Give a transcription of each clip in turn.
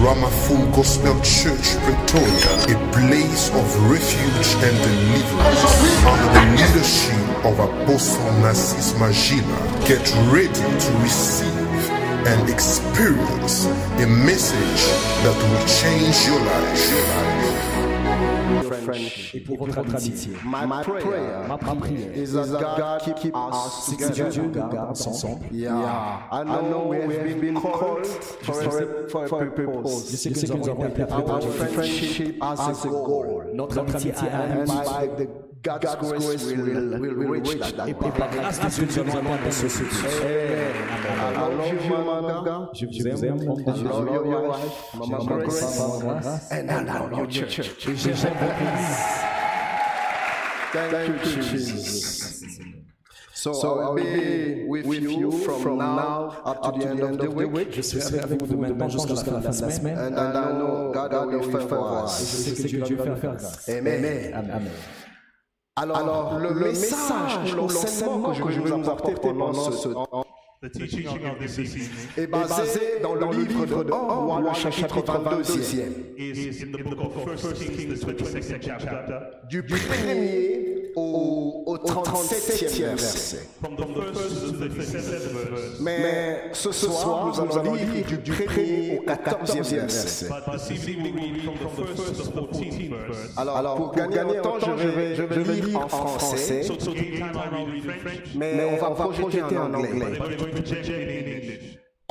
Ramaful Gospel Church, Pretoria, a place of refuge and deliverance under the leadership of Apostle Narcis Magila. Get ready to receive and experience a message that will change your life. Et pour votre amitié. My, prayer Ma prière is that God keep, us que Dieu together. nous garde ensemble. Yeah. I know we have been called for a, a Je purpose. sais que nous avons été appelés pour Our friendship has a goal. Notre amitié a un And but. God's grace, will, reach that Et goal. par grâce de Dieu, nous allons atteindre ce but. I love you, man of God. Je vous aime, homme de I Dieu. love your wife, Mama Grace. And I love your church. Et j'aime votre église. Thank you, Jesus. So, I will be with, you from, now up to the end of the week. Je serai avec vous de maintenant jusqu'à la fin de la semaine. And, and I know God will favor Je us. sais que Dieu va nous faire grâce. Amen. Amen. Alors, le, message ou l'enseignement que je vais nous apporter pendant ce temps est basé dans le livre de 1 roi, le chapitre 22e, is in the book of First Kings, the 22nd chapter, du premier au, au 37e verset. from the first to the 37th verse. Mais ce soir, nous allons lire du, du premier au 14e verset. But this evening we read from the first to the 14th verse. Alors, pour, gagner temps, je vais, je vais lire en français, mais on va projeter en anglais.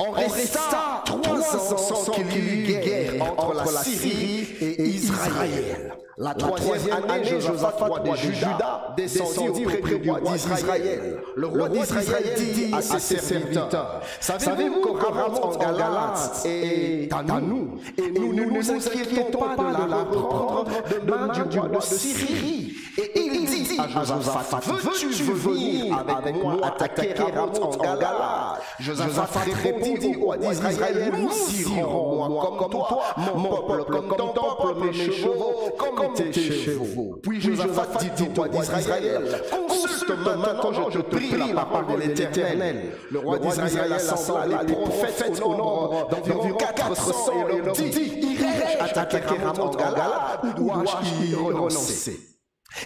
On resta trois ans sans qu'il y eût guerre entre la Syrie et Israël. La troisième année, Josaphat, de Juda, descendit auprès du roi d'Israël. Le roi d'Israël dit à ses serviteurs, Savez-vous qu'Abraham en Galate est à nous Et nous ne nous inquiétons pas de la reprendre de main du roi de Syrie. Et il à Josaphat, Veux-tu venir avec moi attaquer Ramoth en Galate Josaphat répondit au roi d'Israël, Nous irons, moi comme toi, mon peuple comme ton peuple, mes chevaux comme tes chevaux. Puis Josaphat dit au roi d'Israël, Consulte maintenant, je te prie, la parole de l'Éternel. Le roi d'Israël assembla les prophètes au nombre. d'environ 400 et leur dit, Irai-je attaquer Ramoth en Galate ou dois-je y renoncer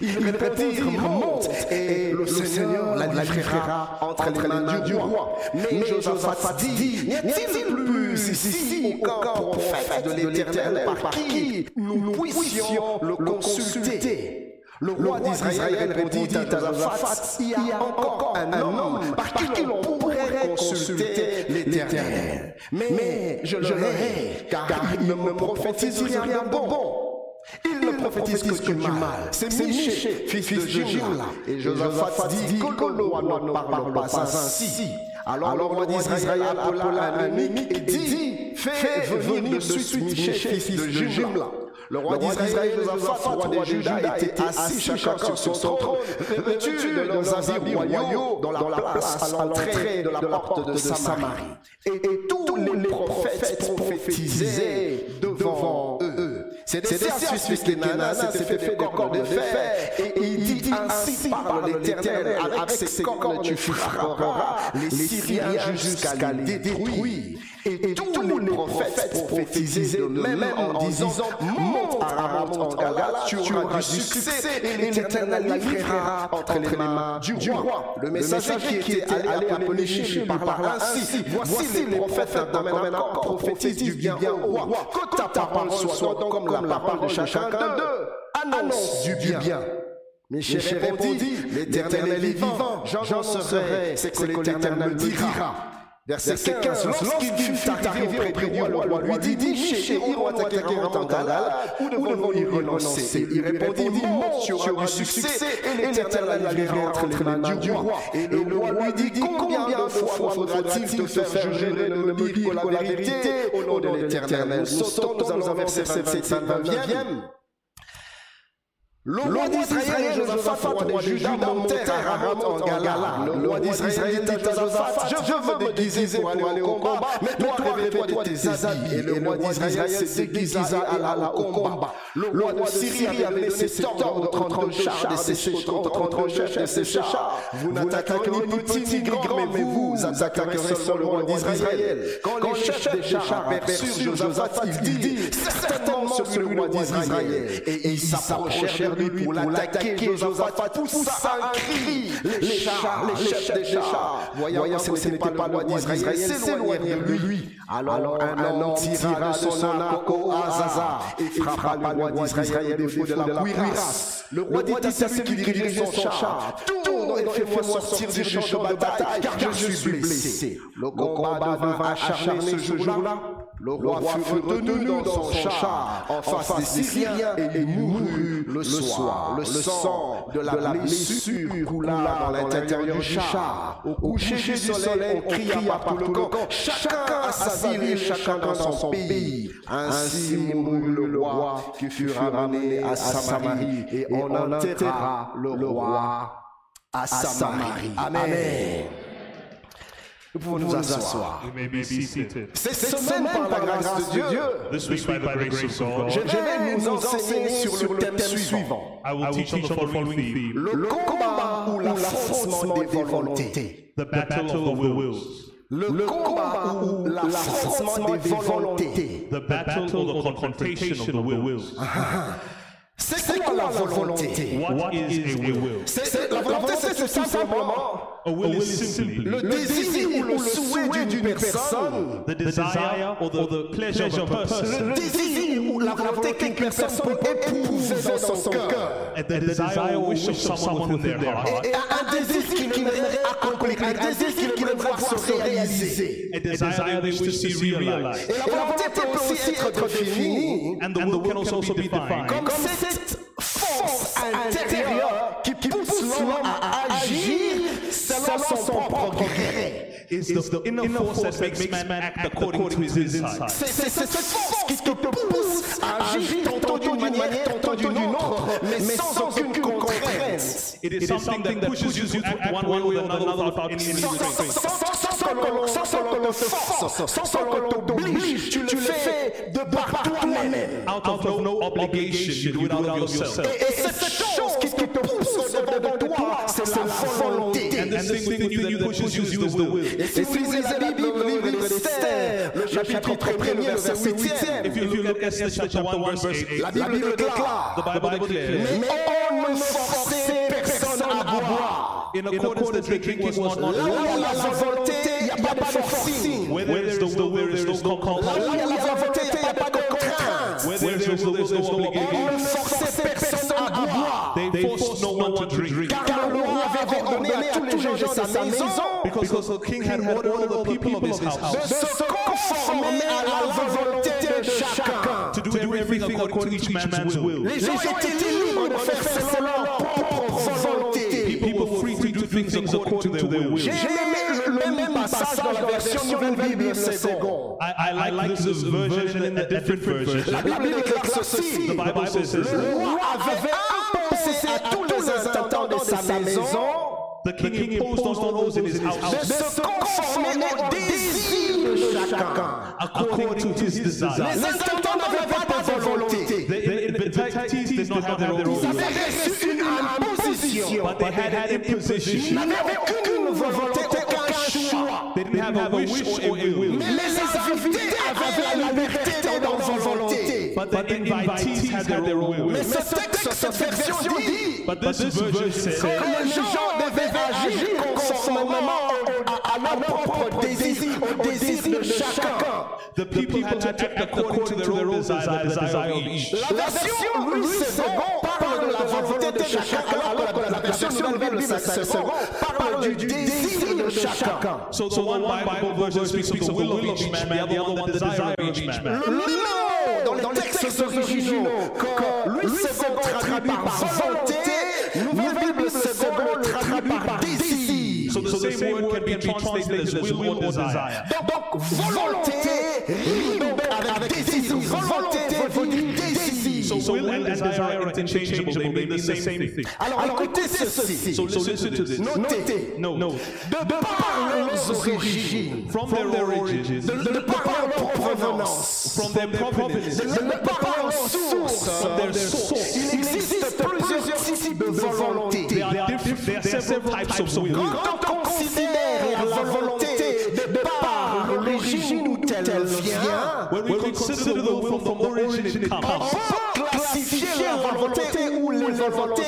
ils répondirent, monte, et le Seigneur la livrera entre les mains du roi. Mais Josaphat dit, n'y a-t-il plus ici aucun prophète de l'Éternel? par qui nous puissions le consulter? le roi d'Israël répondit à Josaphat, il y a encore un homme par qui l'on pourrait consulter l'Éternel. Mais je le car il ne me prophétise rien de bon. Il ne prophétise que du mal. C'est Miché, fils de Jimla. Et Josaphat dit que le roi ne parle pas ainsi. Alors le roi d'Israël appela un ami et dit Fais venir de suite Miché, fils de Jimla. Le roi d'Israël, Josaphat, roi de Juda, était assis chacun sur son trône, revêtu de leurs habits royaux dans la place à l'entrée de la porte de Samarie. Et tous les prophètes prophétisaient devant eux. C'était Sus les Nana, c'était fait des corps de fer. Et il dit ainsi parle l'Éternel, avec ses cornes tu frapperas les Syriens jusqu'à les détruire. Et tous les prophètes prophétisaient de même en disant, monte à Ramoth en Galate, tu auras du succès, et l'Éternel la livrera entre les mains du roi. Le messager qui était allé appeler Miché parla ainsi, voici les prophètes d'Amène encore prophétisent du bien au roi. Que ta parole soit donc comme la parole de chacun d'eux. Annonce du bien. Miché répondit, l'Éternel est vivant, j'en serai, c'est que l'Éternel me dira. Verset 15, lorsqu'il fut arrivé auprès du roi, le roi lui dit, Miché, irons attaquer ou devons-nous y renoncer? Il répondit, auras du succès, et l'Éternel la livrera entre les mains du roi. Et le roi lui dit, combien de fois faudra-t-il te faire juger de me dire que la vérité au nom de l'Éternel? Nous sautons, verser verset 29e. Le roi d'Israël Josaphat, roi de Juda, montèrent à Ramoth en Galade. Le roi d'Israël dit à Josaphat, je veux me déguiser pour aller au combat, mais toi, revêt-toi de tes habits. Et le roi d'Israël s'est déguisé et alla au combat. Le roi de Syrie avait donné cet ordre aux 32 chars de ses chefs de ses chars. Vous n'attaquerez ni petit ni grand, mais vous attaquerez seulement le roi d'Israël. Quand les chefs des chars aperçurent Josaphat, ils dirent, certainement sur le roi d'Israël. Et ils s'approchèrent de lui pour l'attaquer. Josaphat poussa un cri. Les chars, les chefs des chars, voyant que ce n'était pas le roi d'Israël, s'éloignèrent de lui. Alors un homme tira de son arc au hasard et frappa le roi d'Israël au feu de la cuirasse. Le roi dit à celui qui dirigeait son char, tourne et fais-moi sortir du champ de bataille, car je suis blessé. Le combat devint acharné ce jour-là. Le roi fut retenu dans son char en face des Syriens et il mourut le soir. Le sang de la blessure coula dans l'intérieur du char. Au coucher du soleil, on cria par tout le camp, chacun à sa ville et chacun dans son pays. Ainsi mourut le roi qui fut ramené à Samarie et on enterra le roi à Samarie. Amen. Nous pouvons nous asseoir. Seated. Cette semaine, par la grâce de Dieu, This week, by the grace of God, je vais nous enseigner sur le thème suivant. I will teach on the following theme Le combat ou l'affrontement des volontés. the battle of the wills. Le combat ou l'affrontement des volontés. The battle or the confrontation of the wills. C'est quoi la volonté? What is a will? C'est- c'est- La volonté, c'est tout simplement A will is simply le désir ou le souhait d'une personne. the desire or the pleasure of a person, Le désir ou la volonté qu'une personne peut éprouver dans son cœur. and the desire or wish of someone within their heart, Et un désir qu'il aimerait accomplir, un désir qu'il aimerait voir se réaliser. a desire they wish to see realized. Et la volonté peut aussi être définie And the will can also be defined comme cette force intérieure qui pousse l'homme à agir selon son propre gré. Is the inner force that makes man act according to his inside. C'est cette force qui te pousse à agir tantôt d'une manière, tantôt d'une autre, mais sans aucune contrainte. It is something that pushes you to act one way or another without any Sans, restraint. l'on te force, sans t'oblige, tu le fais de par toi-même. Out of no obligation, you do it out of yourself. Et, et cette chose qui te pousse au-dedans de toi, c'est la volonté. And the thing within you that pushes you is the will. Et si vous lisez la Bible, le livre d'Esther, le chapitre 1er, le verset 8e, If you look at Esther chapter 1 verse 8, la Bible déclare the Bible declares, Mais on ne forçait personne à boire. in accordance that the king was not Là où il y a la volonté, il n'y a pas de forcing. Where there is the will, there is no Là compulsion. où il y a la volonté, Where there is the will, there is no On ne obligation. forçait personne à boire. They forced no one to drink. Car le roi avait ordonné à tous les gens de sa maison Because the king had ordered all the people of his de house se conformer à la volonté de chacun. to do everything according to each man's will. Les gens étaient libres de faire selon leur propre volonté. People were free to do things according to their will. J'ai aimé le même passage dans la version Nouvelle Bible le second. I, I like this version and a different version. La Bible déclare ceci. The Bible says Le roi avait imposé à tous les intendants de sa maison The king imposed on those in his de house se conformer au désir de chacun. according to his desire. Les intendants n'avaient pas de volonté. The invitatees did not have their own Ils will, avaient reçu une imposition. but they had an Ils imposition. n'avaient aucune volonté, choix. They didn't have a wish or a will. Mais les invités avaient la liberté dans leur volonté. But the invitees had their own will. Mais ce texte, cette version dit But this version says que les gens devaient agir conformément à, à leur propre désir, au désir de chacun. the people had to act according to their own desire, the desire of each. La version Louis II parle de la volonté de chacun, alors que la version Nouvelle Bible II parle du désir de chacun. So the one Bible version speaks of the will of each man, the other one the desire of each man. Le mot dans les textes originaux que Louis II traduit par volonté, the same word can be translated as will or desire. Donc volonté rime avec désir. Volonté veut dire désir. So will and desire are interchangeable. They mean the same thing. Alors, écoutez ceci. So listen to this. Notez. No, no. De par leurs origines, From their origins, de, de par leur provenance, from their provenance, de, de par leur source, from their source, il existe plusieurs types de volonté. there are different. There are several types of will. Considère la volonté de par l'origine d'où elle vient, When we consider the will from origin it comes, classifier la volonté ou les volontés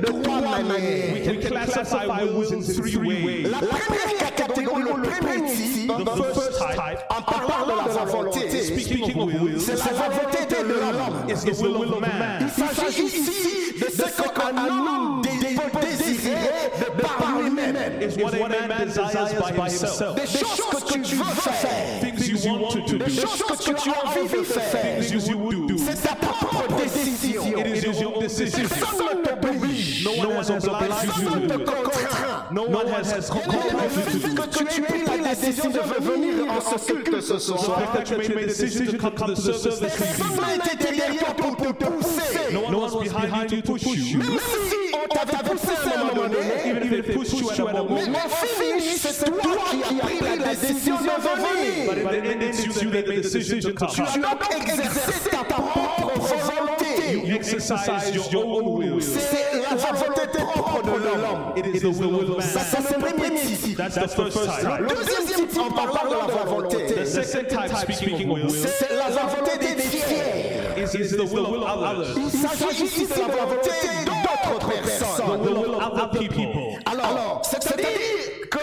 de trois manières. we can classify wills in three ways. La première catégorie, le premier type, The first type, en parlant de la volonté, speaking of will, c'est la volonté de l'homme. is the will of man. Il s'agit ici de ce qu'un homme lui-même. Is what a man desires by himself. Des choses que tu veux faire, Things you want to do. des choses que tu as envie de faire. Things you would do. C'est ta propre décision. It is your decision. Personne ne t'oblige. No one has obliged you to do it. contraint. No one has Le compelled you to fait do it. que tu aies pris la décision de venir en ce culte ce The soir, fact that you made a decision to come to the service this personne evening. n'a été derrière toi pour te pousser. No one was behind you to push you. Même si on t'avait poussé à un moment donné, mais finish, c'est toi qui as pris la décision de venir. Tu as donc exercé ta propre volonté. C'est la volonté propre de l'homme. Ça, c'est le premier type. Le deuxième type, en parlant de la volonté, c'est la volonté des fiers. Is, is the will of others. Il s'agit ici de la volonté d'autres personnes. The will of other people. Alors, c'est-à-dire que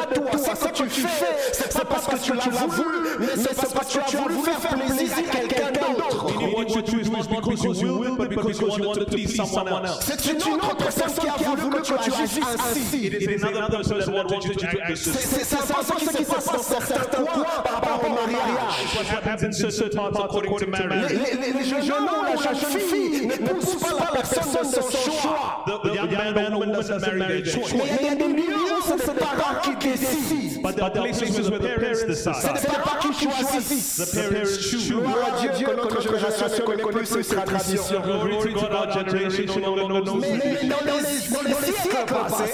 pas toi. Ça, ce que tu fais, c'est pas parce que tu l'as voulu, mais c'est parce que tu as voulu faire plaisir à quelqu'un d'autre. Meaning what you do is not because you will, but because you wanted to please someone else. C'est une autre personne qui a voulu que tu agisses ainsi. It is another person that wanted you to act this way. C'est c'est peu ce qui se passe dans certains coins par rapport au mariage. What happens in certain parts according to marriage? Les, jeunes hommes la jeune fille n'épousent pas la personne de son choix. The, the young man or woman doesn't marry their choice. Mais il y a des milieux où c'est des parents qui décident. But there are places where the parents C'est decide. des parents qui choisissent. The parents choose. Gloire à Dieu que notre génération ne connaît plus ces traditions. Glory to God, our generation no longer knows Mais, dans les, dans les siècles passés,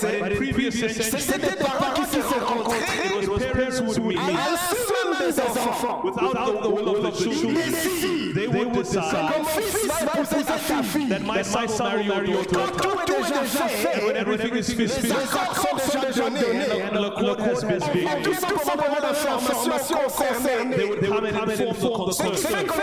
c'était des parents qui se rencontraient à même des enfants. without the will of the children. They would decide Mon fils va épouser ta fille. that my son will marry your Quand tout est déjà fait, When everything is les finished accords sont déjà donnés. And the court has been Tout simplement l'information concernée. they would come and inform the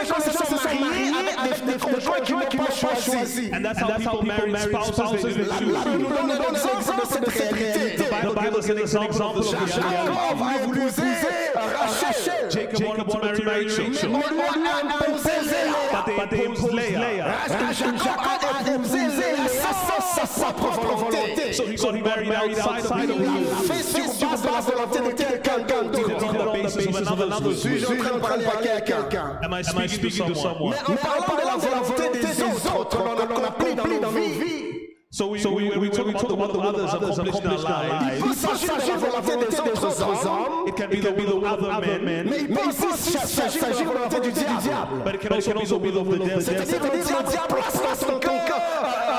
les gens se sont mariés avec des conjoints qui n'ont pas choisi. And that's how people marry spouses they didn't La. Bible nous donne un exemple de cette réalité. The Bible gives us an example of this reality. Jacob a voulu épouser Rachel. Jacob wanted to marry Rachel, On lui a imposé Léa. but they imposed Leah. Jacob a épousé Léa sans sa propre volonté. So he got married outside of the Il will. l'a fait de la volonté de quelqu'un On d'autre. the basis of another's Suis-je en train de parler à quelqu'un Am I speaking to someone? Mais en parlant de la volonté des autres, on en accomplit dans nos vies. So we, we, we, we talk about the will of others accomplished in our lives. Il peut s'agir de la volonté des autres hommes, It can be the will of other men, mais il peut s'agir de la volonté du diable. but it can also be the will of the devil. C'est-à-dire que le diable place dans ton cœur euh,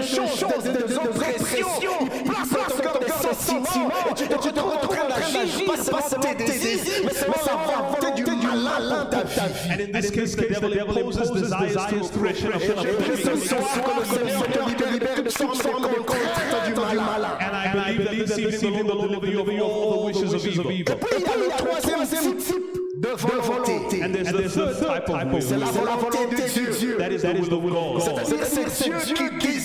de, de choses, de, de, de oppressions. Il place dans ton cœur des sentiments et tu, et tu te retrouves en train d'agir, pas seulement tes désirs, mais seulement la volonté du malin dans ta vie. And in this case, the devil imposes desires to oppression of Et ce soir, que le Seigneur te libère de toute forme de contact du malin. And I believe that this evening the Lord will deliver you of all the wishes of evil. Et puis il y a le troisième type de volonté. And there's the third type of C'est la volonté de Dieu. That is the will of God. C'est-à-dire c'est Dieu qui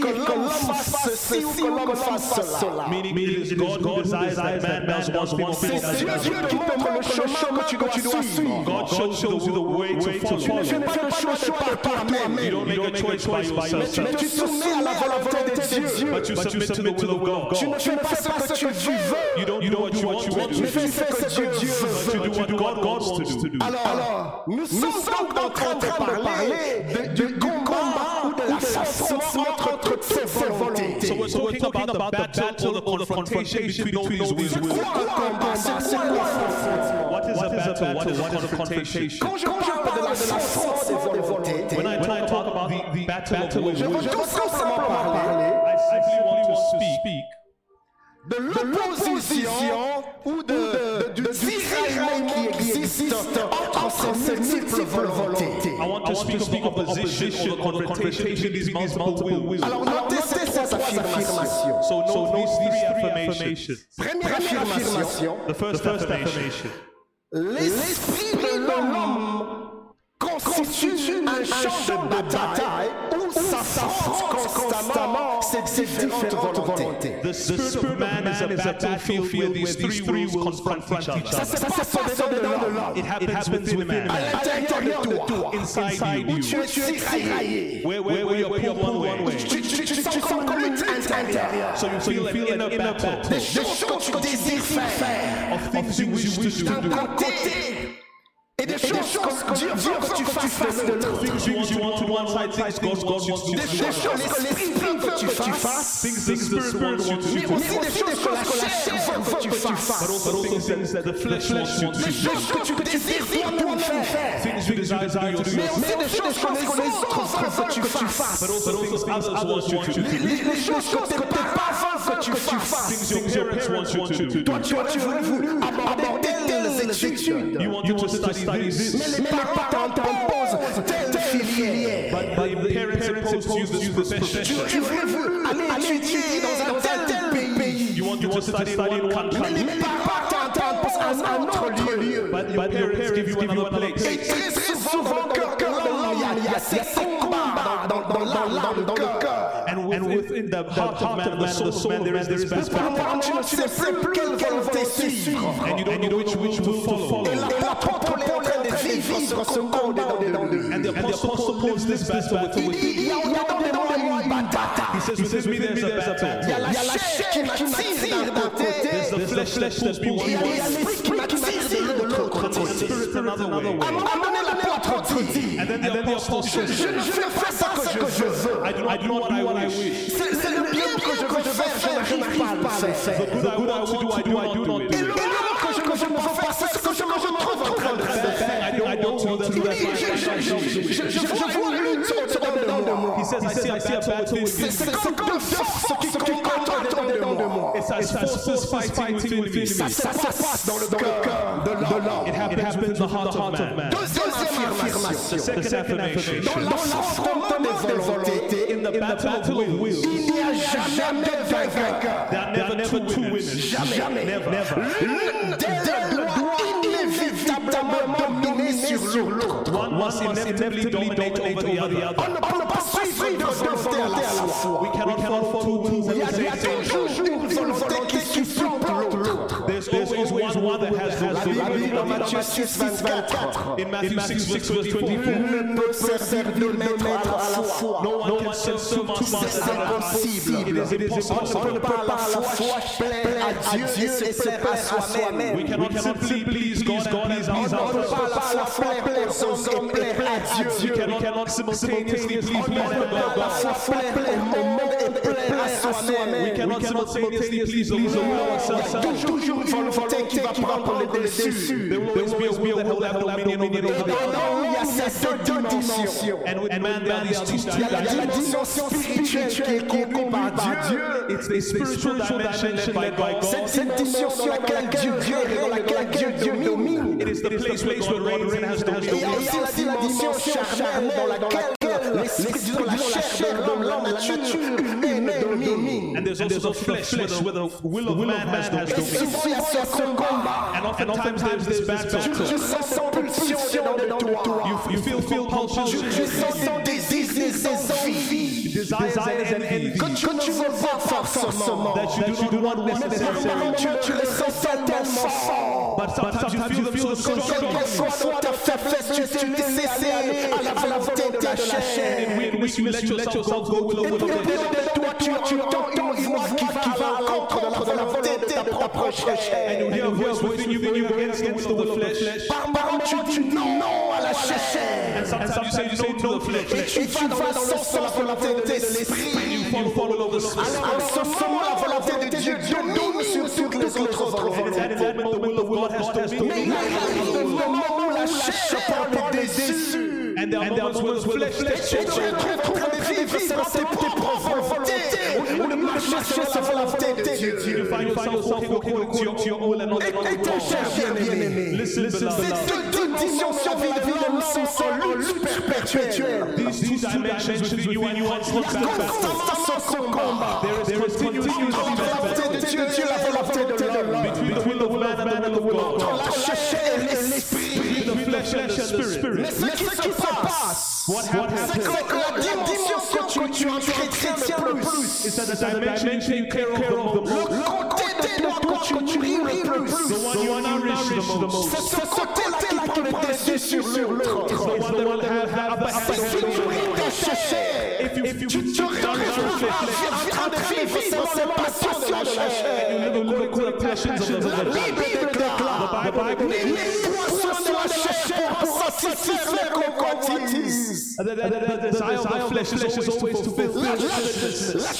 que l'homme fasse ceci ou que l'homme fasse cela. Meaning it is God who desires that man does thing or C'est Dieu qui te montre le chemin que tu dois suivre. God shows you the way to Tu ne follow. fais pas le choix par toi-même. You don't make a choice by yourself. Mais tu soumets à la volonté de Dieu. But you submit to the will of Tu God. ne fais pas ce que tu veux. You don't do what you want to Tu do. fais ce que Dieu veut. Do what God wants to do. Alors, nous sommes donc en train de parler de- du combat ou de l'affrontement entre ces volontés. So we're talking about the battle or the confrontation between those wills. combat, c'est quoi le combat What is a battle? What is a confrontation? Quand je parle de la force des volontés, When I talk about the, battle of the wills, je veux tout simplement parler I simply want to speak de l'opposition ou de, de, du tiraillement qui existe entre ces multiples volontés. I want to speak of the opposition or the confrontation between these multiple wills. Alors notez ces trois affirmations. So note these three affirmations. Première affirmation, The first affirmation. l'esprit de l'homme constitue un champ de bataille où s'affrontent constamment ces différentes volontés. The spirit of man is a battlefield where these three wills confront each Ça other. se passe dedans de l'homme, It happens within man, à l'intérieur de toi, inside où you, tu es tiraillé. where, where, where you're pulled one way. Tu, tu, tu sens comme une lutte intérieure. So you feel an inner battle Des choses que tu désires faire of things you wish to d'un do. côté et des choses que Dieu veut que tu fasses de l'autre. Things you want to do one side, things God wants you to do Des the choses que l'esprit veut que tu fasses, Things the spirit wants you to mais aussi des choses que la chair veut que tu fasses. But also things that the flesh wants you to Des do. choses que tu désires toi-même faire. Mais aussi des choses que les autres veulent que tu fasses. Les, choses que tes parents veulent que tu fasses. Things your parents want you to do. Toi, tu aurais voulu aborder telles études. You want to study this. Mais les parents t'imposent telle filière. But the parents impose you this profession. Tu voulu aller étudier dans un tel pays. You want to study in one Mais country. les parents t'imposent un autre lieu. But your parents give you another Et place. très très souvent, dans le cœur de l'homme, il y a ces combats dans, dans, dans l'âme, dans le cœur. And within the heart of man, the soul of man, there is this Par battle. moment, tu ne sais plus quelle volonté suivre. And you don't know which which will follow. Et l'apôtre Paul est en train de vivre ce combat dedans de lui. And the apostle Paul lives this battle Il with dit, il y a dedans de moi une bataille. He says, within me there's a Il y a battle. Flesh that pulls me et one il y a way. l'esprit qui m'attire de l'autre côté. Spirit another way. À un moment donné, l'apôtre dit, And then the apostle je, says, je ne fais pas ça que je veux. I do not do what I wish. C'est c'est le bien que je veux faire, je n'arrive pas à le faire. The good I want to do, I do not do Et it. le mal que je, que je ne veux pas, c'est ce que je me retrouve en train de faire. I don't, I don't do that. Je, je, je, je, je, je vois lutte au-dedans de moi. He says, I see, a battle C'est within c'est me. forces qui au-dedans de moi. It's as forces fighting within me. Ça se passe dans le cœur de l'homme. It happens within the heart of man. Deuxième affirmation. Second affirmation. Dans l'affrontement des volontés, In the battle of wills, il n'y a jamais de vainqueur. there are never two winners. Jamais. Never. L'une d'elles doit inévitablement dominer sur l'autre. One must inevitably dominate over the other. On ne peut pas suivre deux volontés à la fois. We cannot follow two wills at Il y a, the il y a same time. toujours une volonté qui supplante l'autre. There's always one that has La has the Bible dit dans will. Matthieu 6, 24. In Matthew 6, verse 24. Nul ne peut servir deux maîtres à la fois. No one can serve two masters C'est at impossible. It is impossible. On ne peut pas à la fois plaire à Dieu et se plaire à soi-même. We cannot simply please God and please On ne peut ourselves. pas à la fois plaire aux hommes et plaire à We Dieu. cannot, cannot simultaneously please On ne man peut and pas à la God. fois plaire au monde et plaire à We cannot simultaneously please the will of Il y a ourselves. toujours une volonté qui va prendre le dessus. There will always be a will that will have dominion over the other. Dans il y a ces deux dimensions. And with man, there two Il y a la dimension spirituelle qui est conduite par Dieu. It's the spiritual dimension led by God. Cette, dimension dans laquelle Dieu règne, dans laquelle Dieu domine. It is the place where God reigns and has Et il y a dominion. aussi la dimension charnelle dans laquelle l'esprit, disons, la chair de l'homme, l'homme, la nature And there's also the flesh where the, where the will of man has Et dominion. souvent il y a ce combat. And oftentimes there's this Tu battle. You, you feel, sens envies. desires and envy Que tu ne veux pas forcément. that you do not want Mais necessarily. tu, les sens tellement fort. But sometimes you feel them so Quelle strong. que soit dans ta faiblesse, tu t'es laissé aller à la volonté de la let yourself go toi, tu, entends une voix qui, qui va à l'encontre de la volonté de ta propre chair. And you hear a voice within you against the will of the flesh. Par tu dis non à la chair. And sometimes you say you say no to the Et tu vas dans le sens de la volonté de l'esprit. En ce moment, la volonté de Dieu domine sur toutes les autres volontés. Mais dominion. il arrive le moment où la chair. And there are moments where the flesh takes Et tu over. es en train de vivre selon tes propres volontés. Ou de marcher selon la volonté de You Dieu. find yourself walking according to your, to your own and not Et the et ton cher bien-aimé. Listen, Ces beloved. deux dimensions de la vie de l'homme sont en lutte perpétuelle. These two dimensions within you and you constant battle. Constamment ce combat. There is continuous Entre la volonté de Dieu et la volonté de l'homme. between the will of man and the will of God. Spirit. Mais ce qui se passe, What c'est que la dimension que tu entretiens le plus, le côté de toi que tu le plus, c'est ce côté-là qui prend le dessus sur l'autre. upper Si tu ta chair, tu te de vivre les passions de la chair. La. Bible déclare, chair pour satisfaire les convoitises. The, the, the, the desire of the flesh is always to fulfill La covetousness.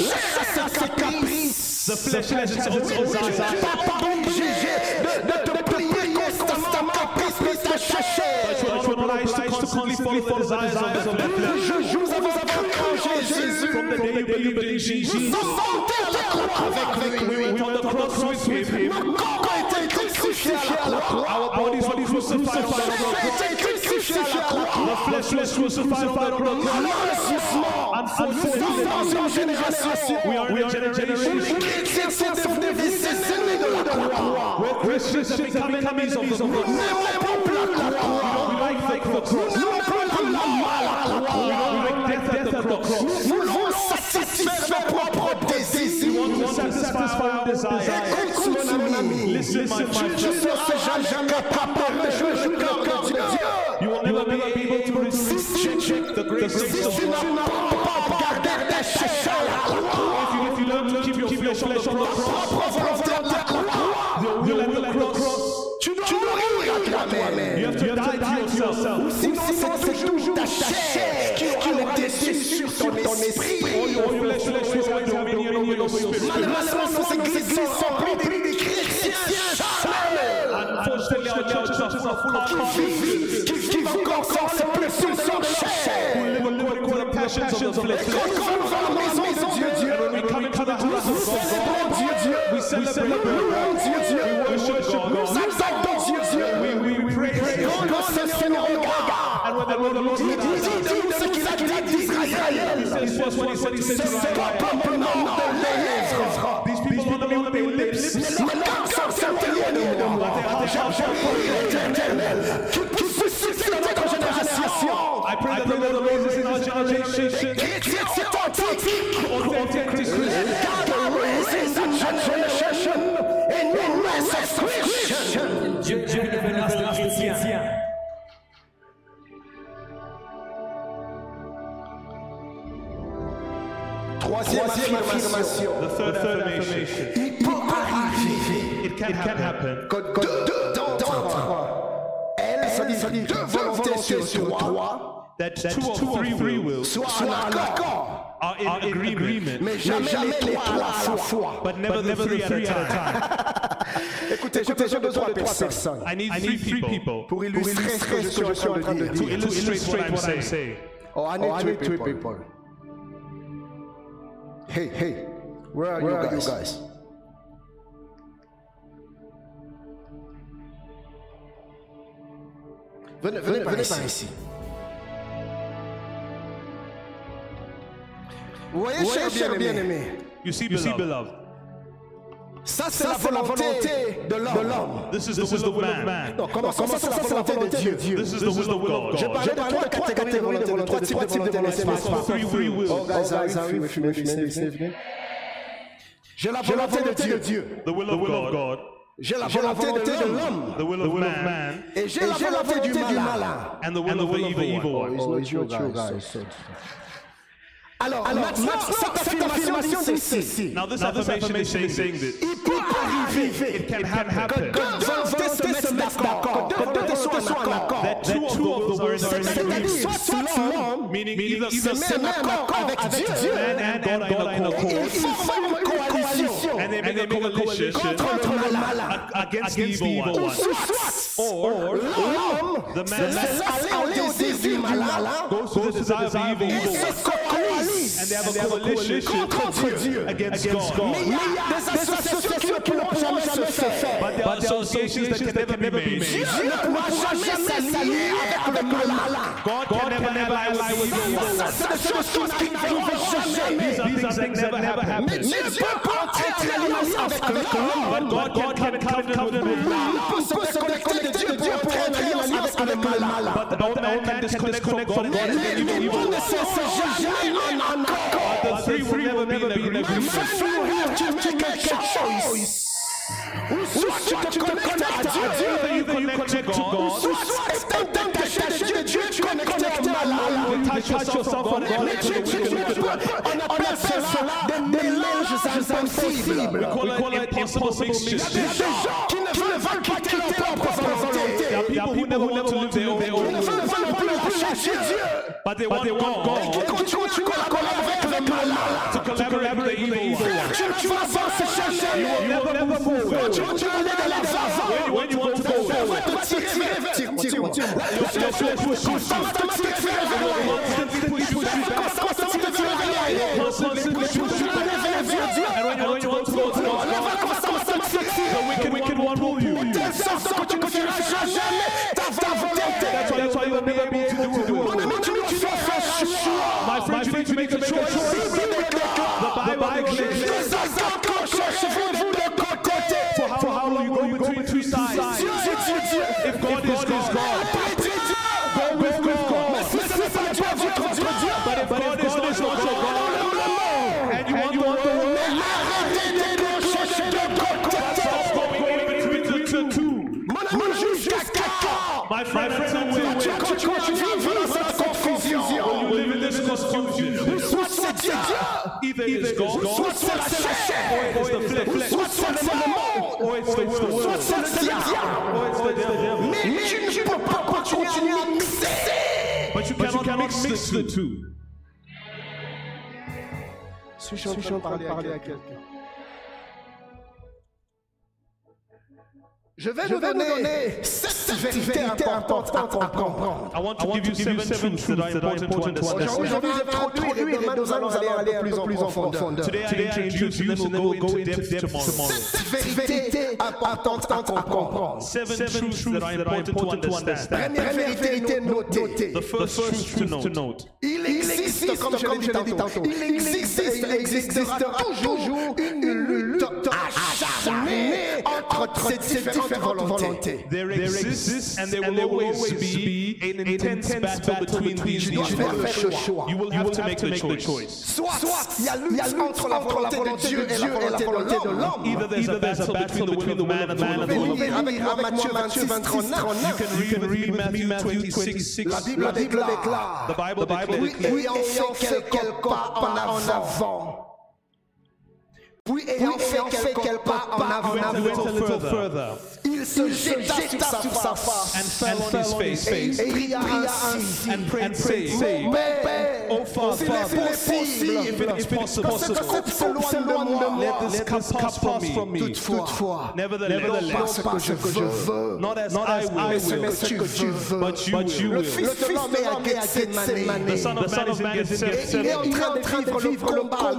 chair a ses caprices. The flesh has its own Tu n'es desire. pas obligé de, de te plier constamment caprice de ta chair. Obliged to constantly follow the desires of the flesh. Je joue avons cru en Jésus. From the day you believed in Nous Jesus, sommes montés à la croix avec we lui. went on the cross with him. Nos corps ont été crucifiés à la croix. Our bodies were crucified on the Chair cross. a été crucifié à la croix. The flesh was crucified on the cross. Malheureusement, nous sommes une génération We are in a generation les chrétiens sont devenus des ennemis de la croix. where Christians have become enemies of the Nous cross. n'aimons plus la croix. We cross. Propres désirs. To satisfy our desires. My. You will never be able to receive the if you learn to keep your flesh on the cross, Malheureusement, nos églises sont remplies de chrétiens charnels Unfortunately, our churches are full of qui vivent, encore sans les de la chair. Live according to the passions of the flesh. Quand nous à la maison de Dieu, Dieu, When we come into the house of God, célébrons Dieu, Dieu, we celebrate nous Dieu, Dieu, worship God. nous exaltons Dieu, Dieu. We, praise Him. Quand le Seigneur nous regarde, And when the Lord, the Lord il dit, ce qu'il a dit d'Israël. Qui qui suscite dans notre génération. I pray that the Lord raises in our generation. God raises in generation. Dieu, chrétiens. Troisième affirmation. The third affirmation. Il peut arriver It can, happen. que deux c'est-à-dire deux volontés sur toi, That two or three wills soient en accord. are in agreement, Mais jamais les trois à la fois. but never the three at a time. Écoutez, j'ai besoin de trois personnes I need three people pour illustrer ce que je suis en train de to dire. illustrate what I'm saying. Oh, I need three people. Hey, hey, where are, you, guys? Venez, venez, venez par ici. Vous voyez, cher bien-aimé, You see, beloved, ça c'est la volonté de l'homme. this is the will of man. Non, comment ça, ça c'est la volonté de Dieu. This is the will of J'ai God. parlé de trois catégories de volonté, de trois types de volonté, n'est-ce pas? Three free wills. Oh, guys, fumez. J'ai la volonté de Dieu. The will of God, J'ai la volonté de l'homme. the will of man, Et j'ai la volonté du malin. and the will of the evil one. Oh, Alors, maintenant, cette affirmation dit ceci. Now, this affirmation is saying this. Il peut arriver can happen. Que deux volontés se mettent d'accord. Que deux volontés soient en accord. That two of the l'homme Meaning either se either met en accord avec Dieu man and God are in et accord. ils forment une coalition And they make a coalition contre le malin. against the evil one. Or l'homme the se laisse aller au désir du malin goes to the desire of the evil et one. se coalise And they have a coalition contre Dieu. against Mais God. il y a des associations qui ne pourront jamais se faire. But there are associations that can never be made. Dieu ne pourra jamais s'allier avec le malin. God can never, never ally with the evil Ça, c'est des choses qui n'arriveront jamais. These are things that never, never Mais happen. Dieu peut entrer en alliance avec l'homme. But God can come in covenant with man. Peut se connecter de Dieu pour entrer en alliance avec le malin. But no man can disconnect from God and Les the les evil deux ne one. sont jamais en accord. The three will never be in agreement. Soit tu mets quelque chose. Ou soit tu te connectes à Dieu. Either you connect to God, Soit étant détaché de Dieu, Dieu connecté yourself from God and to the wicked, on appelle cela des mélanges impossibles. We call it impossible Il y a mixture. des gens qui ne veulent pas quitter leur propre volonté. There are people who never want to live their own Ils ne way, veulent pas plus Dieu. But they want Qui God continuent à collaborer avec le malin. to collaborate with the evil one. Tu ne vas pas se chercher. You never move forward. Tu vas aller de l'avant. When you want to go Ça va forward, te tirer vers- tire, tire, tire. your flesh pushes you. Ça va te tirer vers l'avant. Constantly push you back. Ça va te tirer vers l'arrière. Constantly push you Tu vas back. aller vers Dieu. And when you want to go towards God, L'avant, ça va te tirer. the wicked, wicked one will you. Telle sorte que tu ne feras jamais ta volonté. That's why, that's why you will never be able to do My friend, you to make a choice. The Bible soit c'est le monde, soit c'est le diable. Mais tu ne peux pas continuer à mixer. But you cannot mix the two. Suis-je en train de parler à quelqu'un? Je vais vous donner sept vérités importantes à comprendre. I want to give you seven truths that are important to understand. Aujourd'hui, je vais introduire et demain, nous allons aller un peu plus en profondeur. Today I introduce you and then we'll go into depth tomorrow. Sept vérités importantes à comprendre. Seven truths that are important to understand. Première vérité notée. The first truth to note. Il existe, comme je l'ai dit tantôt, il existe et il existera toujours une lutte acharnée entre ces différentes volontés. There exists and there will always be an intense battle between these Tu dois two. faire le choix. You will have to make the choice. Soit il y a lutte entre la volonté de Dieu et la volonté de l'homme. Either there's a battle between the will of man and the will of Vous God. pouvez lire avec moi Matthieu 26, 39. You can read Matthew 26. La Bible déclare, The Bible oui, declares, ayant fait quelques pas en avant, puis ayant fait quelques pas en avant, little further il se jeta sur sa face and fell on his face et il pria ainsi. and prayed, saying, Oh Father, s'il est possible, if it is que cette possible, coupe s'éloigne de moi. let this cup pass from me. Toutefois, Nevertheless, pas ce que je veux, not as I mais ce que tu veux. but you Le. Fils de l'homme est à Gethsemane. The Son of Man is in Il est Gethsemane. en train de vivre le combat,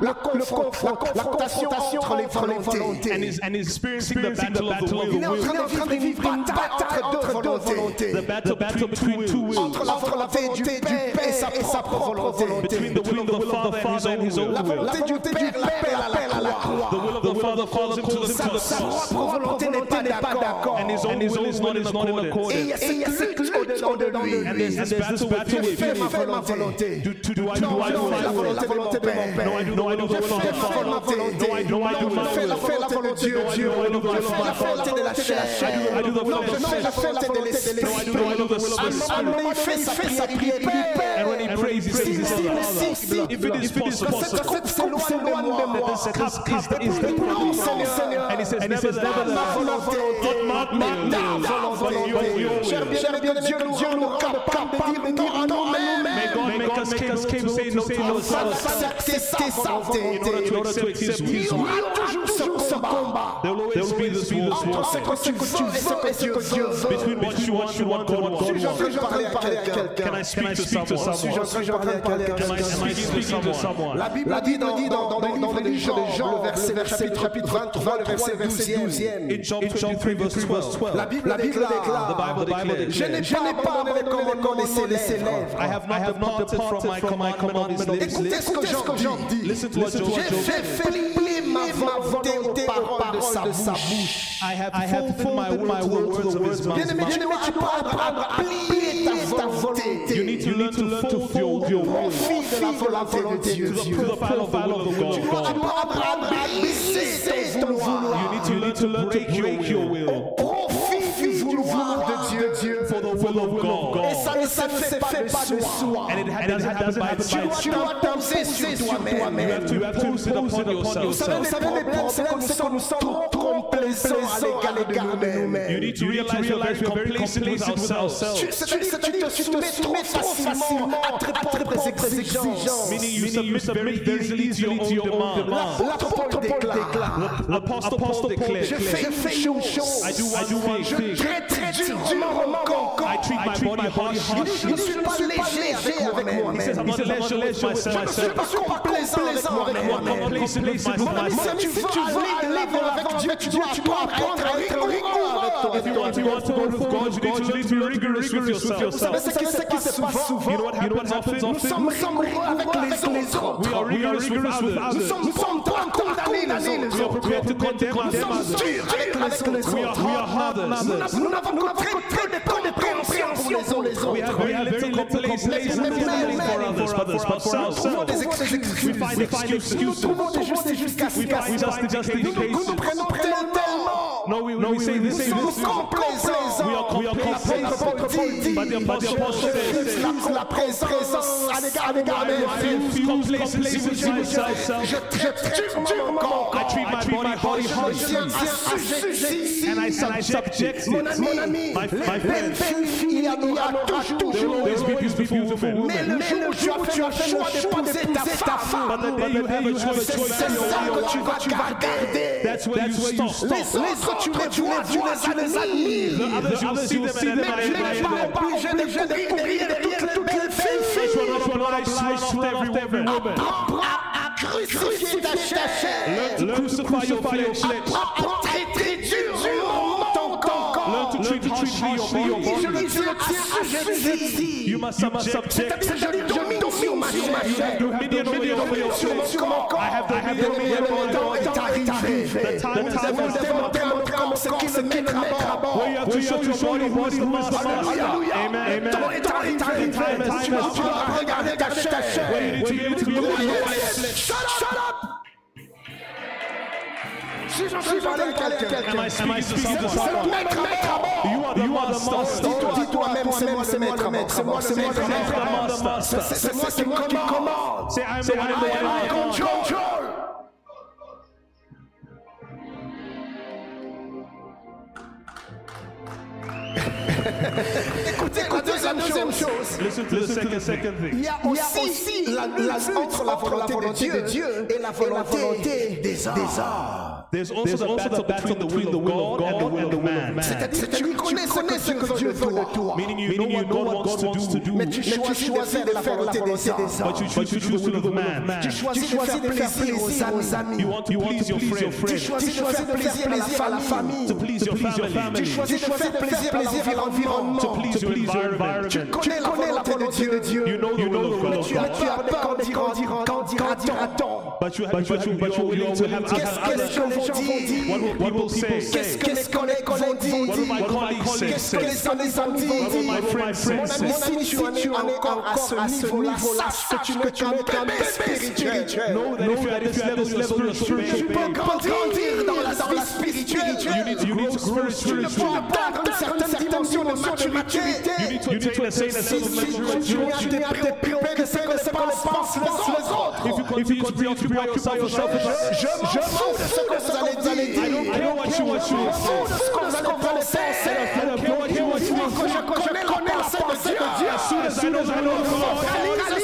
la, la, confron- la confrontation entre les volontés. And is, and is experiencing the battle of on est en train de vivre une bataille entre deux volontés. Entre la volonté du Père et sa propre volonté. La volonté du Père l'appelle à la croix. Sa propre volonté pas d'accord. Et il y a lutte au-dedans de lui. Je fais ma volonté. Non, je fais la volonté de mon Père. Je fais ma volonté. Je fais la volonté de Dieu. Je fais la volonté Father. de la chair. I do the will of Non, the je fais la volonté de l'esprit. sa prière, il. If it is possible, s'éloigne de moi. Non, Seigneur. And he says, nevertheless, ma volonté. Cher bien-aimé, Dieu nous rend capable de dire non à May nous-mêmes. God make us capable to say no to ourselves Accepter sa in order to volonté. accept His Il y will. aura toujours ce combat. There will always be this war Entre ce que tu veux et ce que Dieu veut. between what you want and what God wants. Suis-je en train de parler à quelqu'un Can I speak to someone? Suis-je en train de parler à quelqu'un Am I speaking to someone? La Bible dit dans, dans, dans, dans le livre de Jean, le verset, le chapitre, chapitre 23, le verset 12e. In John 23 verse 12. La Bible déclare, The Bible je n'ai declares, pas abandonné les commandements de ses lèvres. I have not departed from my commandment of His lips. Écoutez ce que Jean dit. J'ai fait plier ma volonté aux paroles de sa bouche. I have, I have fulfilled my will to the words of His Bien-aimé, mouth. bien-aimé, tu dois apprendre à plier ta volonté. You need to learn to learn to fold your will Profite de la volonté de to the Dieu. profile of the will of Tu God. dois apprendre à briser ton vouloir. You need to learn to learn to break your will Profite du vouloir de Dieu. For the will of God. Et ça ne se fait pas de soi. And it doesn't happen by dois, tu itself. dois sur You toi-même. have to impose it upon yourself. vous savez, les problèmes, c'est que nous sommes trop complaisants à l'égard de You nous-mêmes. need to realize we are very complacent with ourselves. Tu- C'est-à-dire que tu te soumets trop facilement à tes propres exigences. Meaning you submit very easily to your own demands. L'apôtre Paul déclare Paul declared, Je fais une chose. I do one Je thing. très très durement I treat my body harshly. Je ne suis pas léger avec moi-même. Je ne suis pas complaisant avec moi-même. Si tu veux aller de l'avant avec Dieu, tu dois apprendre à être rigoureux avec If you want, toi. to go with God, you need to be rigorous with Vous savez yourself. ce qui se passe souvent You know what happens often? Nous sommes rigoureux avec les autres. We are rigorous with Nous others. sommes sommes pas condamnés les We are autres. prepared to condemn Nous sommes others. durs avec les We are, autres. we are others. Nous n'avons que très peu de compréhension pour les We have autres. very little complacency for others, but for ourselves. Trouvons des excuses. Excuses. Nous trouvons des We find justifications. just Nous nous prenons tellement. No, we, we say, we Nous say sommes this. complaisants. We are We are dit, But the apostle says, la, présence à l'égard à l'égard de I refuse complacency with myself. Je traite mon corps. I treat my body. And I subject Mon it. ami, My, friend, il y toujours. be beautiful. Mais le jour où tu as fait le choix d'épouser ta femme, c'est ça que tu vas garder. That's where you stop. Autres, tu les vois, tu les admires. Mais tu n'es pas obligé de courir derrière toutes les filles. Apprends à crucifier ta chair. Crucify your flesh. Apprends à traiter. Learn to treat harshly your Et je body. le tiens assujetti. You must subject. C'est-à-dire, je domine sur ma chair. You have dominion over your Sur mon flesh. corps. I have Le dominion over your temps body. est arrivé. The time Nous is devons over. démontrer à notre corps ce qui le met à bord. Where you have to show your body who is the master. Alléluia. Amen. Le temps Amen. est arrivé. The time has Tu dois come. pouvoir regarder ta chair. Where you need to be able to be able to look at your flesh. Shut up. Suis à quelqu'un, c'est le maître à bord. You are the master. Dis-toi- Dis-toi même, c'est moi le maître à. C'est moi le maître à. C'est- C'est moi qui commande. Say, I am the one in the I am one in in control. control. Écoutez, écoutez la deuxième chose. To the second, second thing. Il y a aussi la lutte entre la volonté de Dieu et la volonté des hommes. There's also the battle between the will of God and the will of man. C'est-à-dire que tu connais ce que Dieu veut de toi. Meaning you know what God wants to do. Mais tu choisis de faire la volonté des hommes. But you choose to do the will of man. Tu choisis de faire plaisir aux amis. You want to please your Tu friend. choisis de faire plaisir à la famille. To please your Tu family. choisis de faire plaisir à l'environnement. To please your environment. Tu connais la volonté de Dieu. You know the will of tu God. tu as peur de dire, quand dira-t-on But you have, to have Qu'est-ce other qu'est-ce que les gens vont dire What will people say? Qu'est-ce que les collègues vont dire? What will my colleagues say? Qu'est-ce que les amis vont dire? What will my friends Mon say? ami, si tu en es encore à ce niveau-là, sache que tu n'es qu'un bébé spirituel. Tu peux grandir dans la vie spirituelle. You need to, you need to grow Tu peux spiritually. atteindre une dimension de maturité. You need to attain a certain level of maturity. de ce que les pensent les autres, If you continue to preoccupy yourself with je m'en fous de ce que vous allez dire. I don't care what you want Je m'en fous de to ce que vous allez penser. I don't care what you want faut que je to connais la pensée de Dieu. As soon as I know know God,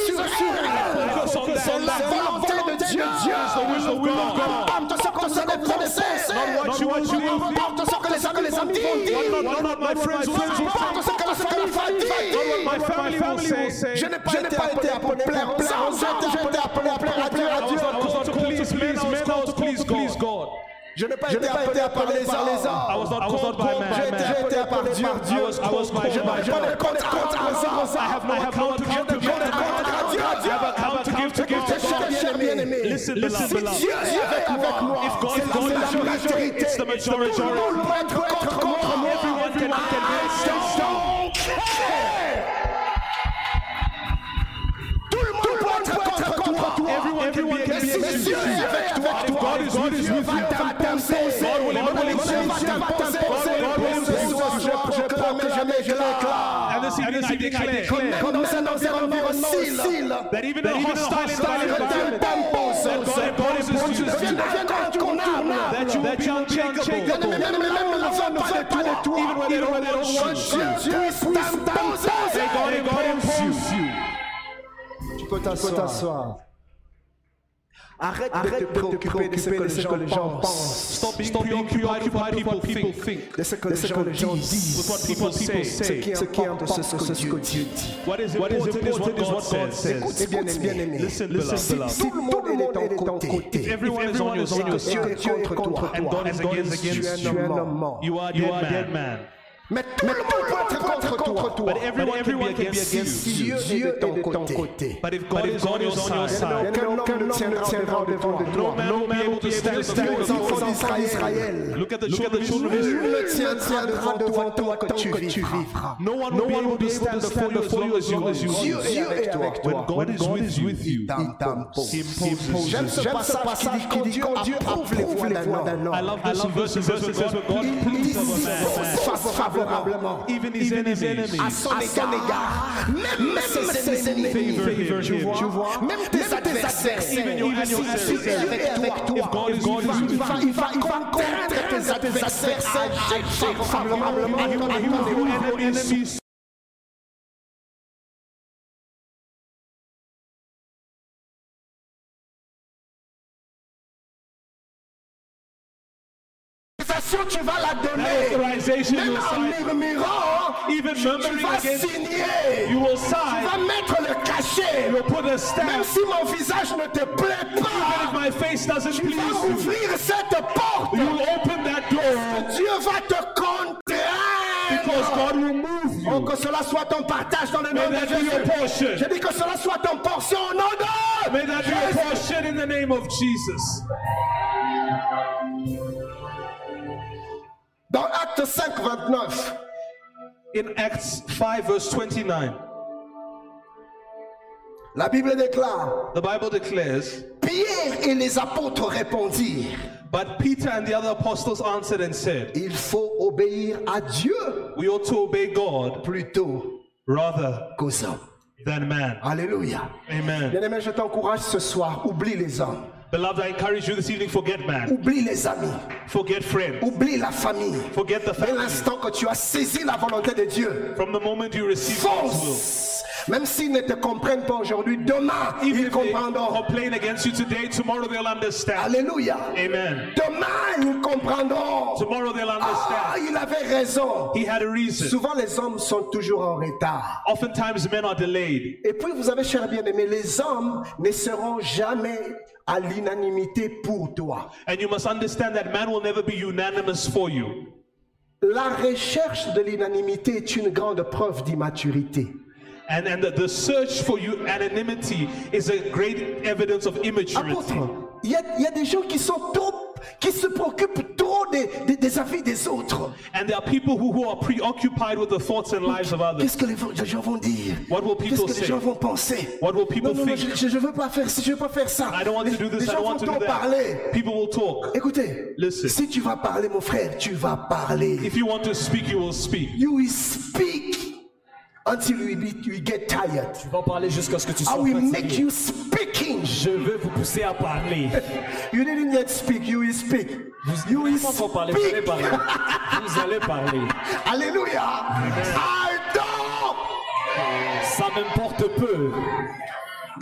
sur elle. La volonté de Dieu. the will of God. Importe ce que vous allez penser. What you want to do. Importe ce que les amis vont dire. Not what my friends will say. Importe ce que la famille va dire. My family will say. Je n'ai pas été appelé pour plaire aux hommes, j'ai été appelé pour plaire à Dieu. I was not called to please men, I was called to please God. Je n'ai pas été appelé par les hommes. I was not called by J'ai man. été appelé par Dieu. I was, I was called Je n'ai pas de God. compte à rendre. I have no account to give to Je n'ai men. pas de compte à I have account to give to give to God. Cher bien-aimé, Listen, beloved. Dieu est avec moi. If God C'est la majorité. it's the majority. Tout le monde peut être contre moi. Everyone can, I don't care. Everyone, can be si against Dieu you. est avec toi, God is with Dieu you, va t'imposer. God will impose va t'imposer. God will impose je proclame, je déclare. And this evening I declare Comme dans un environnement hostile, that even a hostile environment, that God imposes you. That you will be unshakable. Ne pas de toi. Even when they don't want you. Dieu puisse t'imposer. God imposes you. Tu peux t'asseoir. Arrête, Arrête de te préoccuper de ce que les gens pensent, Stop being preoccupied with what people think. de ce que les gens disent. With what people say. Ce qui importe, c'est ce que Dieu dit. What is important is what God says. Écoute, bien-aimé. Listen, beloved, Si tout le monde est de ton côté, Everyone is on your et que side. Dieu est contre And toi, God is against tu es you. un homme mort. You are a dead man. Mais tout le monde peut être contre toi. But everyone can be against Si you. Dieu est de ton côté, But if God is on your side, ne tiendra devant de no toi. man will be able to stand enfants d'Israël, Look at the children of Nul Israel. ne tiendra devant toi que tu vivras. No one will be able to stand before you as long as you as you Dieu est avec toi. When God is with you. He imposes J'aime ce passage qui dit quand Dieu approuve les voies d'un homme. I love this verse. This verse says when God approves of a dispose man, favorablement even his enemies, à son égard, même ses ennemis. favor Tu him. vois, même tes adversaires, est avec toi, il va- contraindre tes adversaires. à agir favorablement à ton Your égard. enemies L'autorisation, tu vas la authorization Même you en murmurant, Even tu murmuring vas against signer. you will Tu vas mettre le cachet. You'll put a Même si mon visage ne te plaît Even if pas, my face doesn't tu please vas you, ouvrir cette porte. you will open that door Dieu va te because. God will move Oh, you. que cela soit ton partage dans le nom May de that be your Jésus. portion. Je dis que cela soit ton portion au nom de May that be your portion in the name of Jesus. Dans Acte 5, 29, In Acts 5, verse 29, la Bible déclare the Bible declares, Pierre et les apôtres répondirent But Peter and the other apostles answered and said, Il faut obéir à Dieu We ought to obey God plutôt rather qu'aux hommes. than man. Alléluia. Amen. Bien-aimé, je t'encourage ce soir. Oublie les hommes. Beloved, I encourage you this evening forget man, Oublie les amis. forget friends, Oublie la famille. forget the Dès family. l'instant que tu as saisi la volonté de Dieu, From the moment you receive God's will, fonce. Même s'ils ne te comprennent pas aujourd'hui, demain, even ils comprendront. complain against you today, tomorrow they'll understand. Alléluia. Amen. Demain, ils comprendront. Tomorrow they'll Ah, understand. il avait raison. He had a reason. Souvent, les hommes sont toujours en retard. Oftentimes men are delayed. Et puis, vous avez, cher bien-aimé, les hommes ne seront jamais à l'unanimité pour toi. And you must understand that man will never be unanimous for you. La recherche de l'unanimité est une grande preuve d'immaturité. And, and the, the search for you anonymity is a great evidence of immaturity. Il y, a- il y a des gens qui sont trop, qui se préoccupent trop des, des- des avis des autres. And there are people who, who are preoccupied with the thoughts and lives of others. Qu'est-ce que les, gens vont dire What will Qu'est-ce people que les say? gens vont penser What will people Non, non, non, think? je, je, je veux pas faire ci, je veux pas faire ça. I don't want les, to do les this, I gens don't vont want to t'en do parler. that. People will talk. Écoutez, Listen. si tu vas parler, mon frère, tu vas parler. If you want to speak, you will speak. You will speak until you, be, you get tired. Tu vas parler jusqu'à ce que tu I sois will make you speaking. Je vais vous pousser à parler. You didn't yet speak, you will speak. You will parler Vous allez speak. parler. Vous allez parler. Alléluia. I don't. Ça m'importe peu.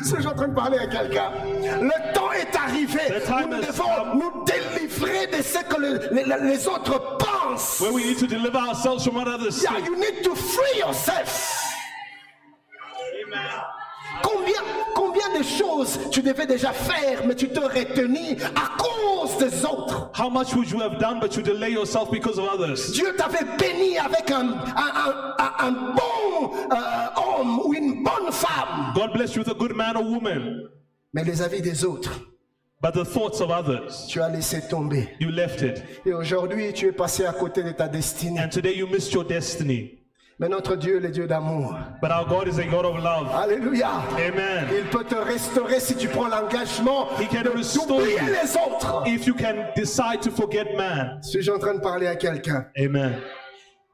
Si je suis en train de parler à quelqu'un, le temps est arrivé. Nous devons nous délivrer de ce que le- les, les autres pensent. Where we need to deliver ourselves from what others Yeah, you need to free yourself. Combien, combien de choses tu devais déjà faire, mais tu te retenu à cause des autres. How much would you have done, but you delay yourself because of others? Dieu t'avait béni avec un, un, un- un- un bon euh, homme ou une bonne femme. God bless you with a good man or woman, Mais les avis des autres, but the thoughts of others, tu as laissé tomber. you left it. Et aujourd'hui, tu es passé à côté de ta destinée. And today you missed your destiny. Mais notre Dieu, le Dieu d'amour. But our God is a God of love. Alléluia. Amen. Il peut te restaurer si tu prends l'engagement d'oublier les autres. If you can decide to forget man. Suis-je en train de parler à quelqu'un? Amen.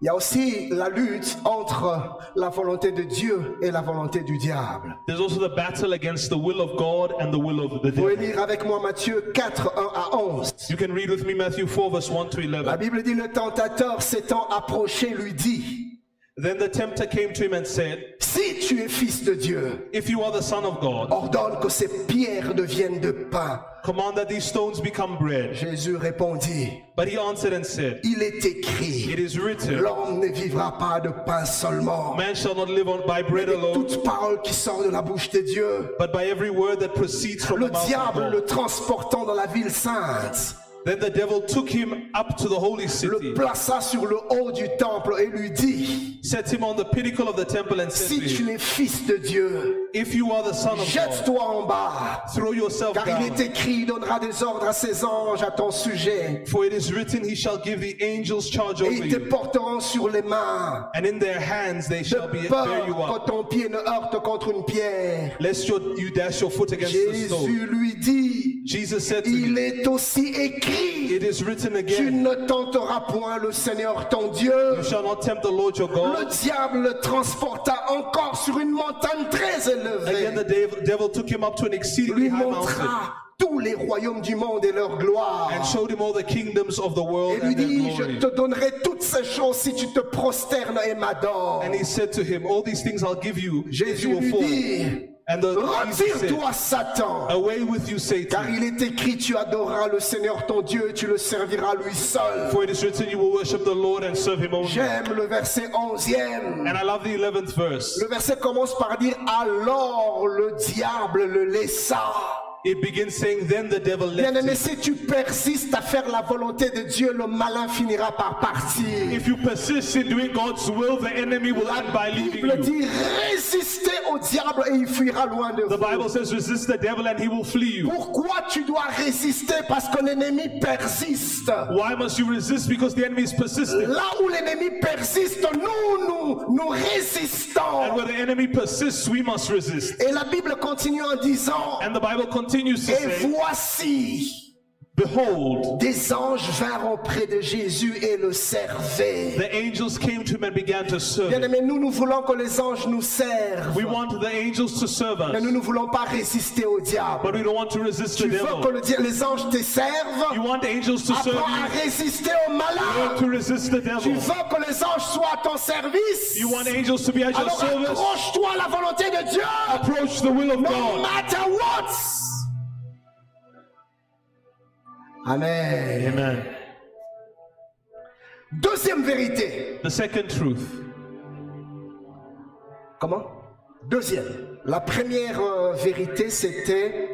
Il y a aussi la lutte entre la volonté de Dieu et la volonté du diable. There's also the battle against the will of God and the will of the Vous pouvez devil. lire avec moi Matthieu 4, 1 à 11. You can read with me Matthew 4, verse 1 to La 11. Bible dit, le tentateur s'étant approché lui dit, Then the tempter came to him and said, si tu es fils de Dieu, If you are the Son of God, ordonne que ces pierres deviennent de pain. command that these stones become bread. Jésus répondit, But he answered and said, il est écrit, It is written, l'homme ne vivra pas de pain seulement, Man shall not live on by bread mais alone, toute parole qui sort de la bouche de Dieu. but by every word that proceeds from Le the mouth of diable le God. transportant dans la ville sainte, Then the devil took him up to the holy le city, plaça sur le haut du temple et lui dit, set him on the pinnacle of the temple, and said si to tu es fils de Dieu, If you are the Son of God, jette-toi en bas. throw yourself Car il down. est écrit, il donnera des ordres à ses anges à ton sujet. For it is written, He shall give the angels charge Et over ils te you, porteront sur les mains. and in their hands they shall be De bear peur you que up, ton pied ne heurte contre une pierre. lest your, you dash your foot against the stone. Jésus lui dit, Jesus said to il him, est aussi écrit, It is written tu again, ne tenteras point le Seigneur ton Dieu. You shall not tempt the Lord your Le God. diable le transporta encore sur une montagne très Again, the élevée. dev- devil took him up to an exceedingly Lui high mountain montra tous les royaumes du monde et leur gloire. and showed him all the kingdoms of the world Et lui dit, je te donnerai toutes ces choses si tu te prosternes et m'adores. And he said to him, All these things I'll give you Jésus you will lui dit, Retire-toi Satan. Away with you, Car Satan. il est écrit, tu adoreras le Seigneur ton Dieu et tu le serviras lui seul. For it is written, You will worship the Lord and serve him only. J'aime le verset 11e. And I love the 11th verse. Le verset commence par dire, alors le diable le laissa. It begins saying, Then the devil left Bien-aimé, him. si tu persistes à faire la volonté de Dieu, le malin finira par partir. If you persist in doing God's will, the enemy will end by La leaving Bible you. dit, résistez au diable et il fuira loin de The Bible vous. says, Resist the devil and he will flee you. Pourquoi tu dois résister? Parce que l'ennemi persiste. Why must you resist? Because the enemy is persistent. Là où l'ennemi persiste, nous, nous, nous And résistons. where the enemy persists, we must resist. Et la Bible continue en disant, And the Bible continues to et say, voici, Behold, des anges vinrent auprès de Jésus et le servaient. the angels came to him and began to serve Bien him. aimé, nous, nous voulons que les anges nous servent. We want the angels to serve Mais us, nous ne voulons pas résister au diable. but we don't want to resist the Tu veux que devil. le dia- les anges te servent? You want angels to serve Apprends à you, résister au you malin. want to resist the Tu devil. veux que les anges soient à ton service? You want angels to be at your Alors service? accroche-toi à la volonté de Dieu. Approach the will of No God. matter what. Amen. Amen. Deuxième vérité. The second truth. Comment? Deuxième. La première euh, vérité, c'était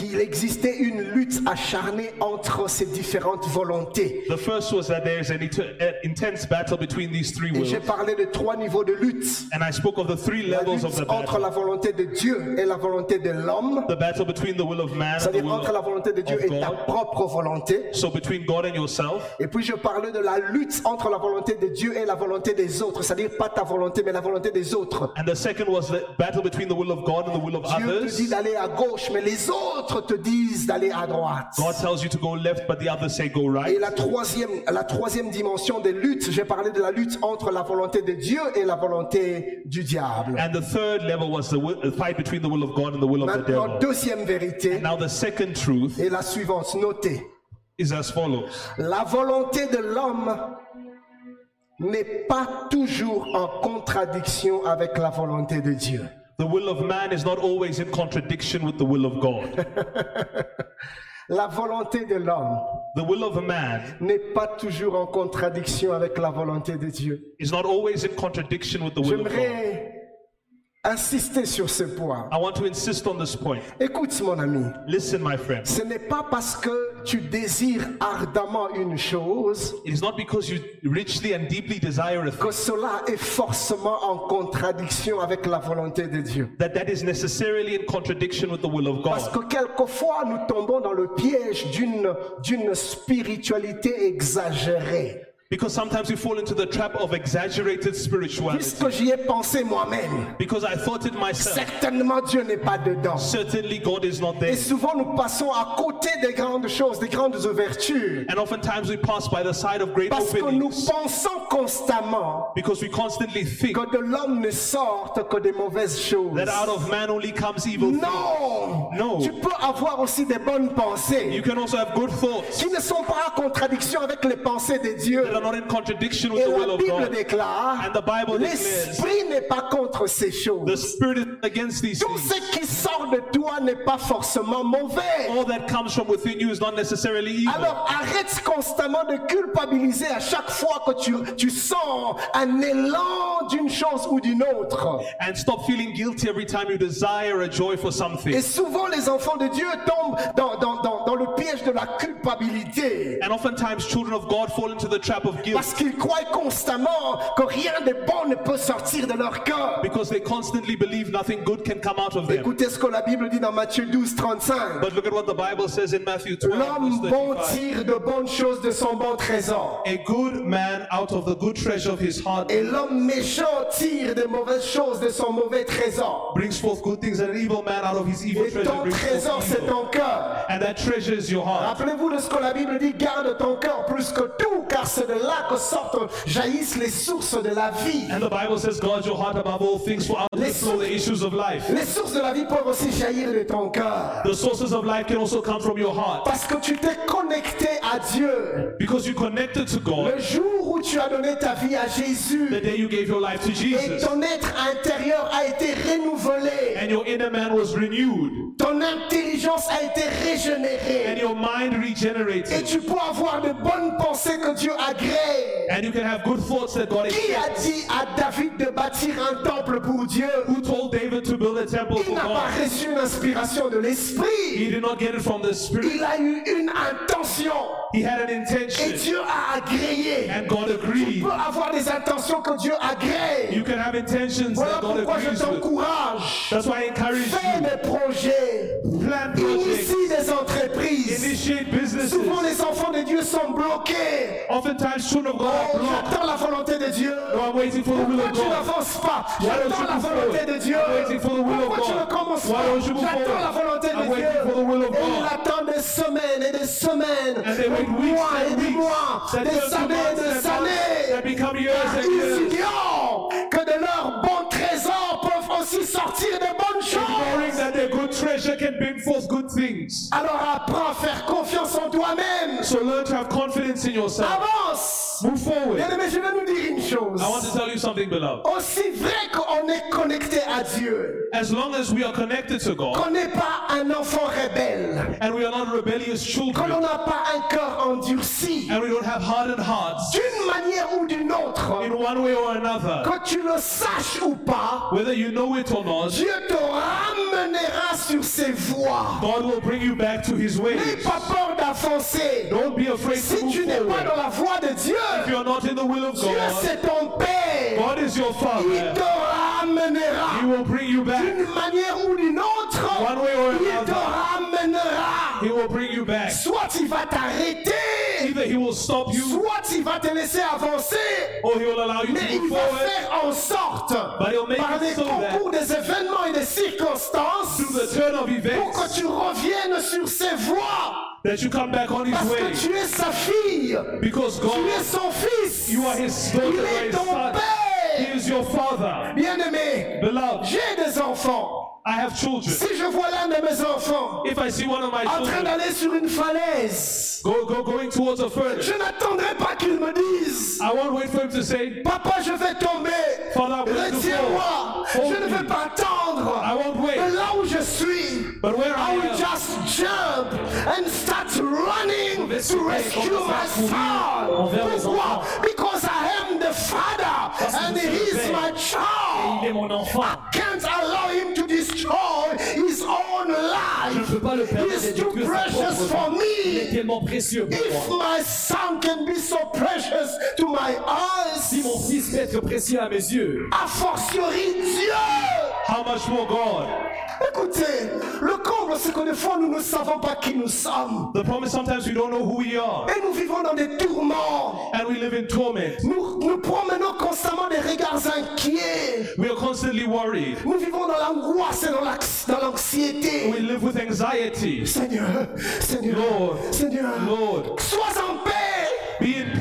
qu'il il existait une lutte acharnée entre ces différentes volontés. The first was that there is an int- intense battle between these three Et wills. j'ai parlé de trois niveaux de lutte. And I spoke of the three La levels of the entre battle. la volonté de Dieu et la volonté de l'homme. The battle between the will of man and the C'est-à-dire will entre la volonté de Dieu et ta God. propre volonté. So between God and yourself. Et puis je parlais de la lutte entre la volonté de Dieu et la volonté des autres. C'est-à-dire pas ta volonté, mais la volonté des autres. And the second was the battle between the will of God and the will of Dieu te others. dit d'aller à gauche, mais les autres te disent d'aller à droite. God tells you to go left, but the others say go Et right. la troisième, la troisième dimension des luttes, j'ai parlé de la lutte entre la volonté de Dieu et la volonté du diable. And the third level was the, will, the fight between the will of God and the will of the Maintenant, devil. deuxième vérité Now the second truth est la suivante. Notez. is as follows. La volonté de l'homme n'est pas toujours en contradiction avec la volonté de Dieu. The will of man is not always in contradiction with the will of God. La volonté de l'homme The will of a man n'est pas toujours en contradiction avec la volonté de Dieu. is not always in contradiction with the will of God. J'aimerais insister sur ce point. I want to insist on this point. Écoute mon ami, Listen, my friend. ce n'est pas parce que tu désires ardemment une chose It is not because you richly and deeply desire a thing que cela est forcément en contradiction avec la volonté de Dieu. that that is necessarily in contradiction with the will of Parce God. que quelquefois nous tombons dans le piège d'une d'une spiritualité exagérée. Because sometimes we fall into the trap of exaggerated spirituality. Puisque j'y ai pensé moi-même, Because I thought it myself. certainement Dieu n'est pas dedans. Certainly God is not Et there. souvent nous passons à côté des grandes choses, des grandes ouvertures. And oftentimes we pass by the side of great Parce que nous openings pensons constamment because we constantly think que de l'homme ne sortent que des mauvaises choses. that out of man only comes evil things. Non! No. Tu peux avoir aussi des bonnes You pensées can also have good thoughts qui ne sont pas en contradiction avec les pensées de Dieu. that are not in contradiction with Et the will of God. déclare, And the Bible declares l'esprit n'est pas contre ces the spirit is against these Tout things. ce qui sort de toi n'est pas forcément mauvais. All that comes from within you is not necessarily evil. Alors arrête constamment de culpabiliser à chaque fois que tu, tu sens un élan d'une chose ou d'une autre. And stop feeling guilty every time you desire a joy for Et something. souvent les enfants de Dieu tombent dans, dans, dans, dans le piège de la culpabilité. And oftentimes children of God fall into the trap of guilt Parce qu'ils croient constamment que rien de bon ne peut sortir de leur cœur. because they constantly believe nothing good can come out of them. Écoutez ce que la Bible dit dans Matthieu 12, 35. But look at what the Bible says in Matthew 12, L'homme bon 35. tire de bonnes choses de son bon trésor. A good man out of the good treasure of his heart Et l'homme méchant tire de mauvaises choses de son mauvais trésor. brings forth good things, and an evil man out of his evil Et treasure ton trésor, c'est ton cœur. And that treasure is your heart. Rappelez-vous de ce que la Bible dit, garde ton cœur plus que tout, car c'est de que sortent, jaillissent les sources de la vie. And the Bible says, guard your heart above all things, for out of it flow the issues of life. Les sources de la vie peuvent aussi jaillir de ton cœur. The sources of life can also come from your heart. Parce que tu t'es connecté à Dieu. Because you connected to God Le jour où tu as donné ta vie à Jésus, the day you gave your life to et Jesus. ton être intérieur a été renouvelé. And your inner man was renewed. Ton intelligence a été And régénérée. your mind Et regenerated. tu peux avoir de bonnes pensées que Dieu agrée. And you can have good thoughts that God Qui a dit à David de bâtir un temple pour Dieu? Who told David to build a temple Il for n'a pas reçu une inspiration de He l'esprit. did not get it from the Spirit. Il a eu une intention. He had an Et intention. Dieu a agréé. And God Tu agreed. peux avoir des intentions que Dieu agrée. You can have intentions Voilà that God pourquoi je agrees with. t'encourage. That's why I encourage Fais you. des projets. Plan projects. Initie des entreprises. Initiate businesses. Souvent les enfants de Dieu sont bloqués. Oftentimes, children of God Oh, blocked. j'attends la volonté de Dieu. No, I'm waiting for the will Pourquoi of tu God. n'avances pas? Why don't J'attends la volonté de Dieu. I'm waiting for the will of Pourquoi tu God. ne commences pas? J'attends la volonté I'm de Dieu. waiting for the will of Et il God. attend des semaines et des semaines, And they wait des weeks mois et and des weeks. mois, That des turn to années et des années. become years ils ignorent que de leurs bons trésors peuvent aussi sortir de bonnes Alors apprends à faire confiance en toi-même. So learn to have confidence in yourself. Avance. Move forward. Bien aimé, je vais nous dire une chose. I want to tell you something, beloved. Oh, Aussi vrai qu'on est connecté à Dieu, as long as we are connected to God qu'on n'est pas un enfant rebelle, and we are not rebellious children. qu'on children n'a pas un cœur endurci, and we don't have hardened hearts d'une manière ou d'une autre, in one way or another, que tu le saches ou pas, whether you know it or not, Dieu te ramènera sur ses voies. God will bring you back to His ways. N'aie pas peur d'avancer. Don't be afraid to Si move tu n'es pas forward. dans la voie de Dieu, If you are not in the will of Dieu God, c'est ton Père. God is your Il Father. te ramènera He will bring you back. d'une manière ou d'une autre. One way or Il te another. ramènera. He will bring you back. Soit il va t'arrêter, Either He will stop you soit il va te laisser avancer. or He will allow you Mais to il va forward. faire en sorte, par it les so concours des événements et des circonstances, Through the turn of pour events, que tu reviennes sur ses voies. that you come back on His Parce way. que tu es sa fille. Because Tu es son fils. you are His daughter Il or est His ton son. He père. is your Father. Bien-aimé, Beloved, j'ai des enfants. I have children. Si je vois l'un de mes enfants If I see one of my en train children d'aller sur une falaise, go, go going towards a je furnace, n'attendrai pas qu'il me dise I won't wait for him to say, Papa, je vais tomber. Father, I'm going to Retiens-moi. fall. Je ne Hold vais pas attendre. I won't Mais wait. là où je suis, But where I I will am, just jump and start running to rescue my son. envers mes Pourquoi? enfants. Because I am the father Parce que and je suis he le is père. my Et il child. est mon enfant. Can't allow him to destroy his own life. peux pas le permettre He's too precious for vie. Il est me. tellement précieux pour If my son can be so precious to my eyes, Si mon fils peut être précieux à mes yeux, a fortiori Dieu. how much more God? Écoutez, le comble, c'est que des fois nous ne savons pas qui nous sommes. The problem is sometimes we don't know who we are Et nous vivons dans des tourments. and we live in torment. Nous, nous promenons constamment des regards inquiets. We are constantly worried. Nous vivons dans l'angoisse et dans l'anxiété. We live with anxiety. Seigneur, Seigneur, Lord, Seigneur, Lord, sois en paix. be in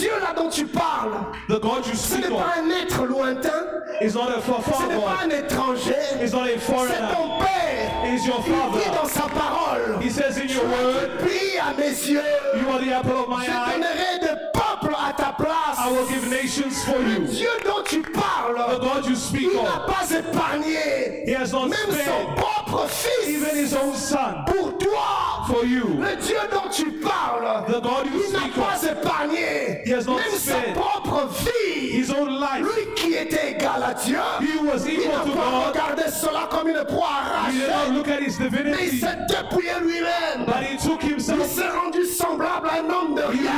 Dieu là dont tu parles, The God you ce n'est pas un être lointain, is not a far, ce n'est pas un étranger, c'est ton Père. He's your Il dit dans sa parole, He says in your word, prie à mes yeux, You are the apple of my je eye? donnerai des peuples à ta place. I will give nations for Le you. Dieu dont tu The parles, God you speak il n'a pas épargné. He has not même son propre even fils His own Son. pour toi. For you. Le Dieu dont tu parles, The God you il n'a pas of, épargné He has not même sa propre vie. His own life. Lui qui était égal à Dieu, He was il n'a pas regardé cela comme une proie arrachée, mais il s'est dépouillé lui-même. but He took Il Himself. s'est rendu semblable à un homme de rien.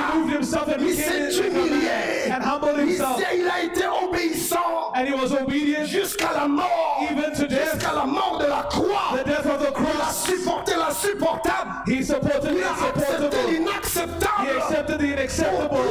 Il s'est humilié. and Il, s'est- il a été obéissant And He was obedient jusqu'à la mort. Jusqu'à la mort de la croix. the death of the Il a supporté l'insupportable. He supported the Il a accepté insupportable. He accepted the inacceptable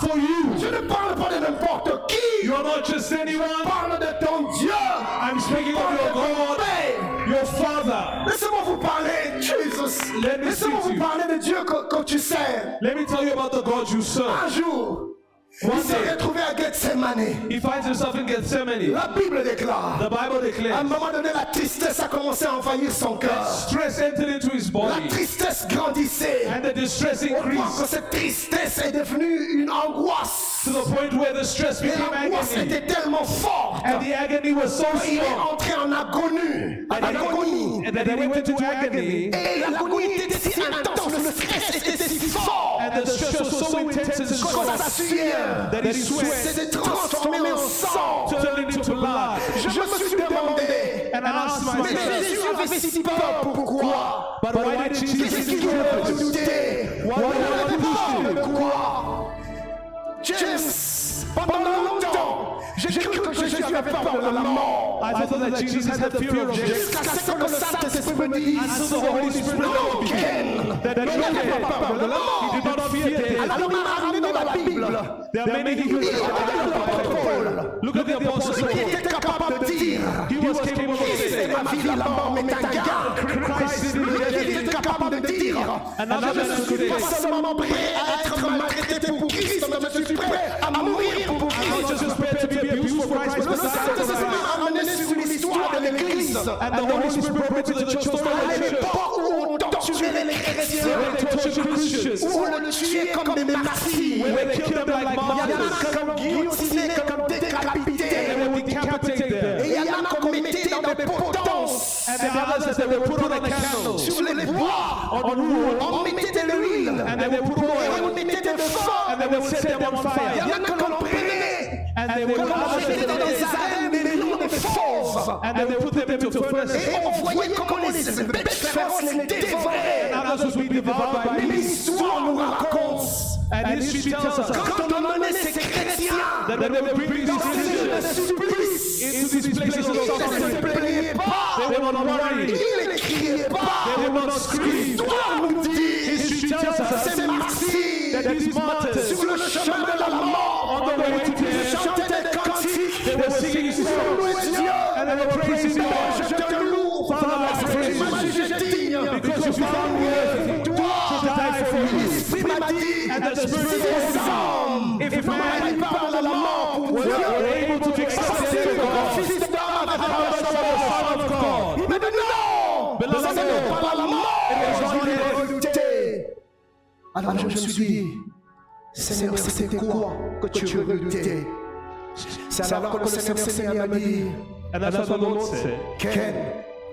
for you. Je ne parle pas de n'importe qui. You're not just Je anyone. parle de ton Dieu. I'm speaking of your God, Père. your Father. Laissez-moi vous parler, Jesus. Let me Laissez-moi vous parler de Dieu que, que tu sers. Let me tell you about the God you serve. Un jour, One il s'est retrouvé à Gethsemane. he finds himself in Gethsemane. La Bible déclare. The Bible À un declares moment donné, la tristesse a commencé à envahir son cœur. stress entered into his La body tristesse grandissait. and the distress Au point que increased cette tristesse est devenue une angoisse. To the point where the stress Et became l'angoisse agony. était tellement forte. And the agony was so Il est strong entré en agonie. En agonie. and that he went into agony. Et l'agonie était si intense, le stress était si fort. And the stress was so intense and Que strong sa sueur that sweat transformé en sang. turned into blood. Je me suis demandé, And I asked mais myself, Jésus avait si peur, pourquoi? but why did Jesus douté Why Il would avait I peur James, pendant longtemps, j'ai cru que Jésus avait peur de la mort. I thought that Jesus had the fear of death Jusqu'à ce que le Saint-Esprit me dise, until the Holy Spirit non, told me Ken, that il n'avait pas peur de la he did mort. not fear death. Alors il m'a ramené dans la Bible. There are many Il who était l'apôtre Paul. Look at the apostle Il Paul. était capable de dire, He was capable of Christ est saying, ma vie, la mort m'est un gain. Christ is in Lui the qui était capable de dire, Another je man ne suis today. pas seulement prêt à être maltraité pour Christ, mais je suis prêt à mourir pour Not Christ. just prepared to be abused for Christ, Le but to die for Saint-Esprit Christ. m'a ramené sur l'histoire de l'Église. And the Holy Spirit brought me to the church story À of the church. l'époque où torturer les chrétiens. Ou le tuer comme des martyrs. Comme guillotinés, comme décapités. Et il a qu'on mettait dans des potences. Sur les bois, on mettait de l'huile. Et on mettait de feu. Il y en a qu'on prenait. Comme on mettait dans des lions fauves. and they put them into furnaces. Et on voyait comment les bêtes féroces les dévoraient. Mais l'histoire nous raconte And history tells us quand on emmenait ces chrétiens that they these Christians into these places of ils ne se suffering. plaignaient pas, They were not worried. ils ne criaient pas? They would not scream. L'histoire nous dit, History tells us ces martyrs that these martyrs sur le chemin de la mort, on the way to death, and Father, I que praise you. jugé digne Because you found to die for l'Esprit And the Spirit if man mort pour were Dieu, able to accept parce the que gift le of God, fils d'homme avait how much parlé more the Son of God? Il m'a dit non, Beloved, la mort, death. redouté. Alors je me suis dit, Seigneur, c'était quoi que tu redoutais C'est alors que le Seigneur that's what the Lord said. Ken,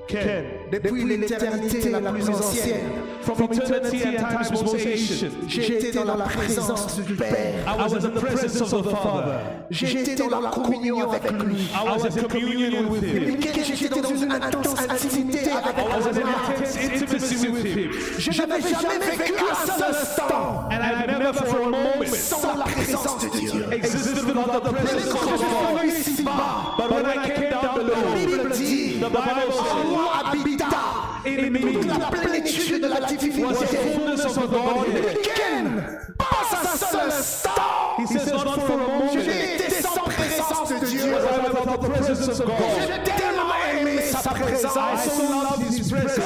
Ken, depuis l'éternité la plus ancienne, from eternity and times most ancient, j'ai été dans la présence du Père. I was in the presence of the Father. J'ai été dans la communion avec lui. I was in communion with Him. J'étais dans une intense intimité avec I was in lui. intense intimacy with Him. Je n'avais jamais vécu un seul instant And I never for a moment sans la présence de Dieu. existed without the Mais presence of God. But when I came down la below, Bible dit, the Bible says, said, habita in me toute la plénitude de la the divinité. fullness of the Godhead. Ken, pas un seul instant, He says, not for a moment je was n'ai été sans présence de Dieu. I without the presence of God. J'ai tellement aimé sa présence. I so loved His presence.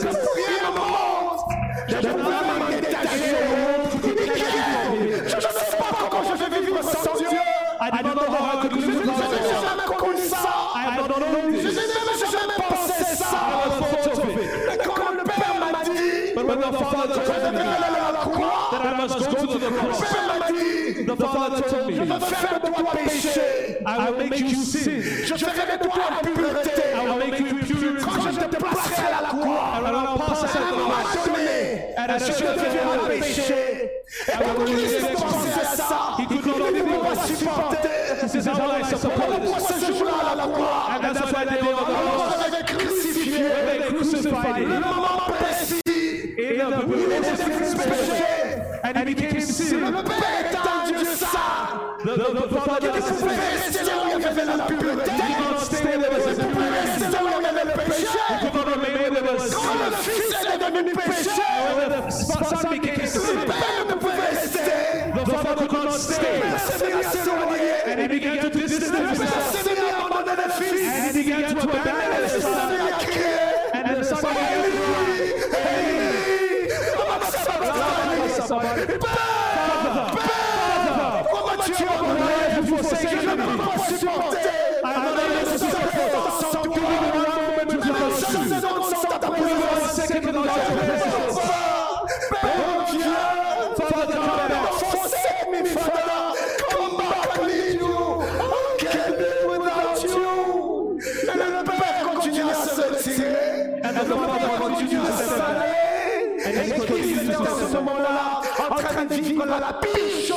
Father told me à that I must go to the cross, the Father told me. I will make you sin. I will make you impurity. Quand je te placerai à la croix, à un moment donné, péché. Et pour Christ pensait à ça, il ne pouvait pas supporter. Pourquoi this. ce jour-là à la croix, alors on crucifié le moment précis, the péché. and he became sin. Le Père un Dieu saint. The, the, the Father is pouvait rester là où il y avait la pureté. He could not stay there was Il pouvait rester là où il y avait le péché. He could not remain where there was Quand le Fils est devenu péché, When the Son became le Père ne pouvait rester. the Father could not stay. Il s'est mis à s'éloigner. And he began to distance himself. s'est mis à abandonner le Fils. And he began to abandon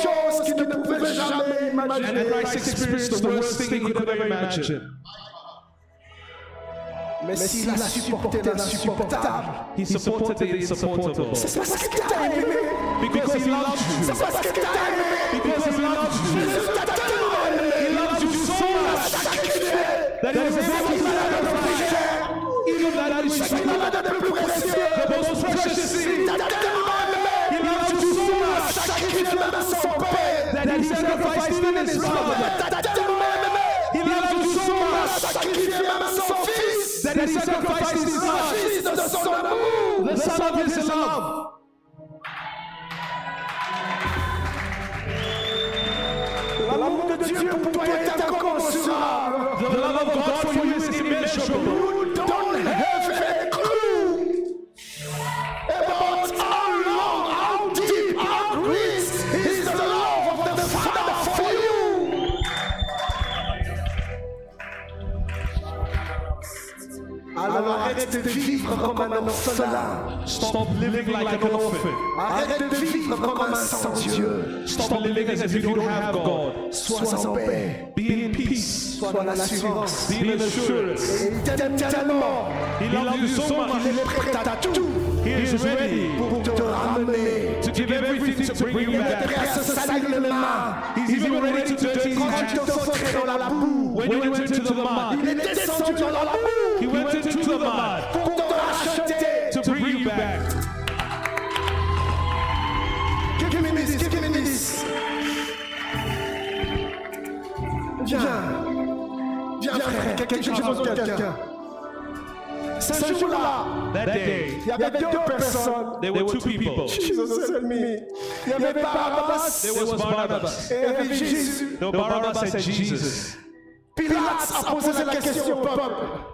chose qu'il ne pouvait jamais And imaginer. Christ experienced the worst thing he could ever imagine. Mais s'il a supporté l'insupportable, He supported the insupportable. c'est parce qu'il t'a aimé. Because he loved you. C'est parce qu'il t'a aimé. Because he loved you. Jésus t'a tellement aimé. He loves you so much Sacrifié. that he was able even that which Il en a plus précieux. the most precious thing. T'a tellement aimé. He loves you so much Sacrifié même son père. that he sacrificed even his father. That he sacrificed his son, fils de son amour. the son of his love. L'amour de Dieu pour toi est incommensurable. The love of God for you is immeasurable. Arrête de vivre comme un orphelin. Stop living like an orphan. Arrête de vivre comme un sans Dieu. Stop living as if you don't have God. Sois en paix. Be in peace. Sois dans l'assurance. Be in assurance. Il t'aime tellement. He loves you so Il much. est prêt à tout He is ready pour te ramener. to give everything to bring you Il est prêt back. à se salir les mains. He's even ready to dirty his Quand tu hands. te dans la boue. When you went into the mud, Il est descendu dans la boue te racheter. to bring you back. Give me this, give me this. Viens. Viens, frère. Quelque chose de quelqu'un. Ce jour-là, That day, il y avait deux personnes. there were two people. Jesus help me. Il y avait Barabbas There was Barnabas. et il y avait Jésus. No, Barnabas and Jesus. Pilate a posé la question au peuple.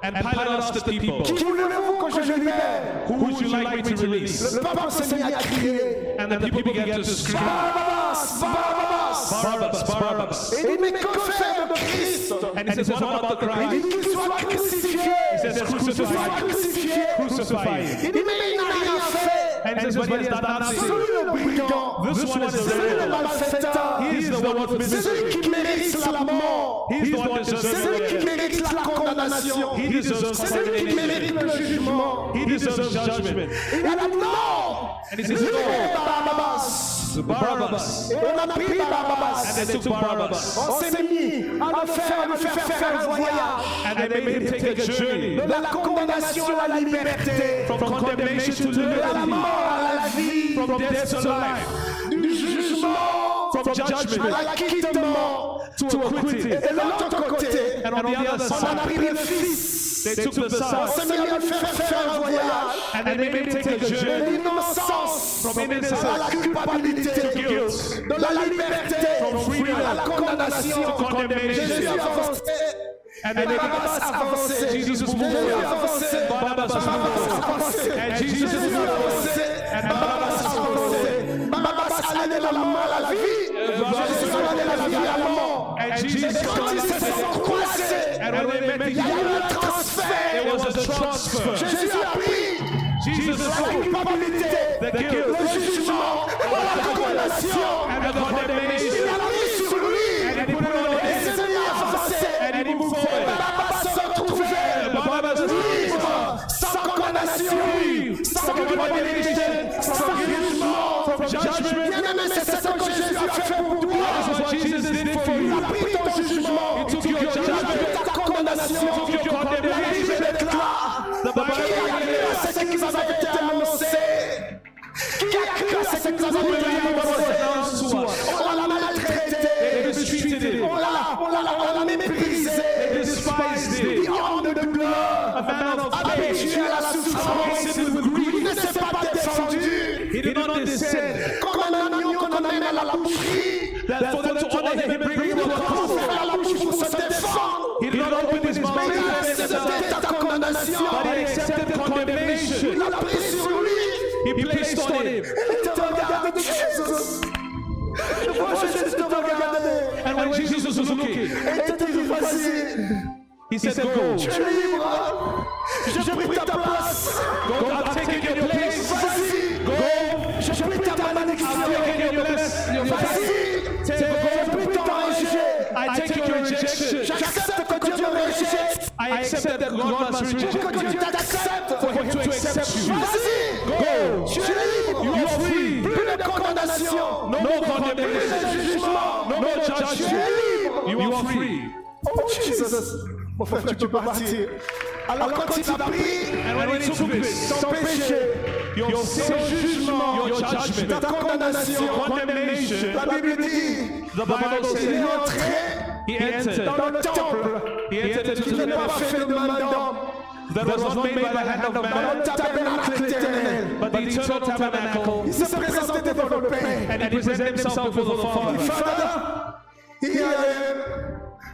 And Pilate asked the people, Qui voulez-vous que je libère? Who would you like me to release? Le peuple s'est mis à crier. And the people began to scream, Barabbas, Barabbas. Barabbas, Barabbas. Et il dit, mais que faire de Christ? And he says, What about the Il dit qu'il soit crucifié. He says, Crucify. crucifié. Crucify. Il dit, he says, But he has done nothing. This one is the Celui. He is the one qui mérite la mort. The one deserving celui qui mérite la condamnation. He deserves C'est celui qui mérite le jugement. He deserves judgment. Il a dit non. And he says, Libérez No, Barabbas. Barabbas. Et on a pris Barabbas. And they took Barabbas. On s'est mis à le faire, à le faire faire un voyage. And they made him take a journey de la condamnation à la liberté, from condemnation to de la liberty, mort à la vie, from death to life, du jugement from à judgment to acquitted. Et l'autre côté, And on the other on a side, pris le Fils. they took the On Son s'est mis à le faire faire un voyage and they made him take a de journey l'innocence from à la innocence culpabilité, to guilt, de la liberté from freedom à la condamnation. to condemnation. Jésus avancé. And made Barabbas avancé. Jesus moved. And Jesus moved. Barabbas. De la mort à la vie. Jésus allait de la vie à la mort. Et quand ils se sont croisés, And when they met il y a eu un transfert. a. Jésus a pris. Jesus la culpabilité, the guilt le jugement, la condamnation. Il a mis sur lui. Et s'est mis à avancer. forward. Barabbas se Barnabas libre, sans condamnation, sans culpabilité, à Bible ce qui vous avait été annoncé. Qui a cru à ce qui vous avait été annoncé. On when Jesus was looking, Et il te dit, vas-y. he said, Go. Tu es libre. J'ai pris ta place. Go. I've taken your place. Vas-y. Go. J'ai pris ta malédiction. I've taken your blessing. Vas-y. Take J'ai pris go. ton rejet. I take your rejection. J'accepte que Dieu me rejette. I accept that God must reject que Dieu t'accepte. for him to accept you. Vas-y. Go. Tu es libre. You are free. Plus de condamnation. No Plus condemnation. de jugement. No judgment. Free. Oh Jesus. Mon frère, tu peux partir. Alors quand il a pris And when he took this, ton péché, your sin, jugement, your judgment, ta condamnation, condemnation, la Bible dit, the Bible il est says entré he entered. dans le temple. He entered into qui the n'est pas fait de main d'homme, that was not made by the hand of man, but the eternal tabernacle. Il he presented himself before the Father. Here I am.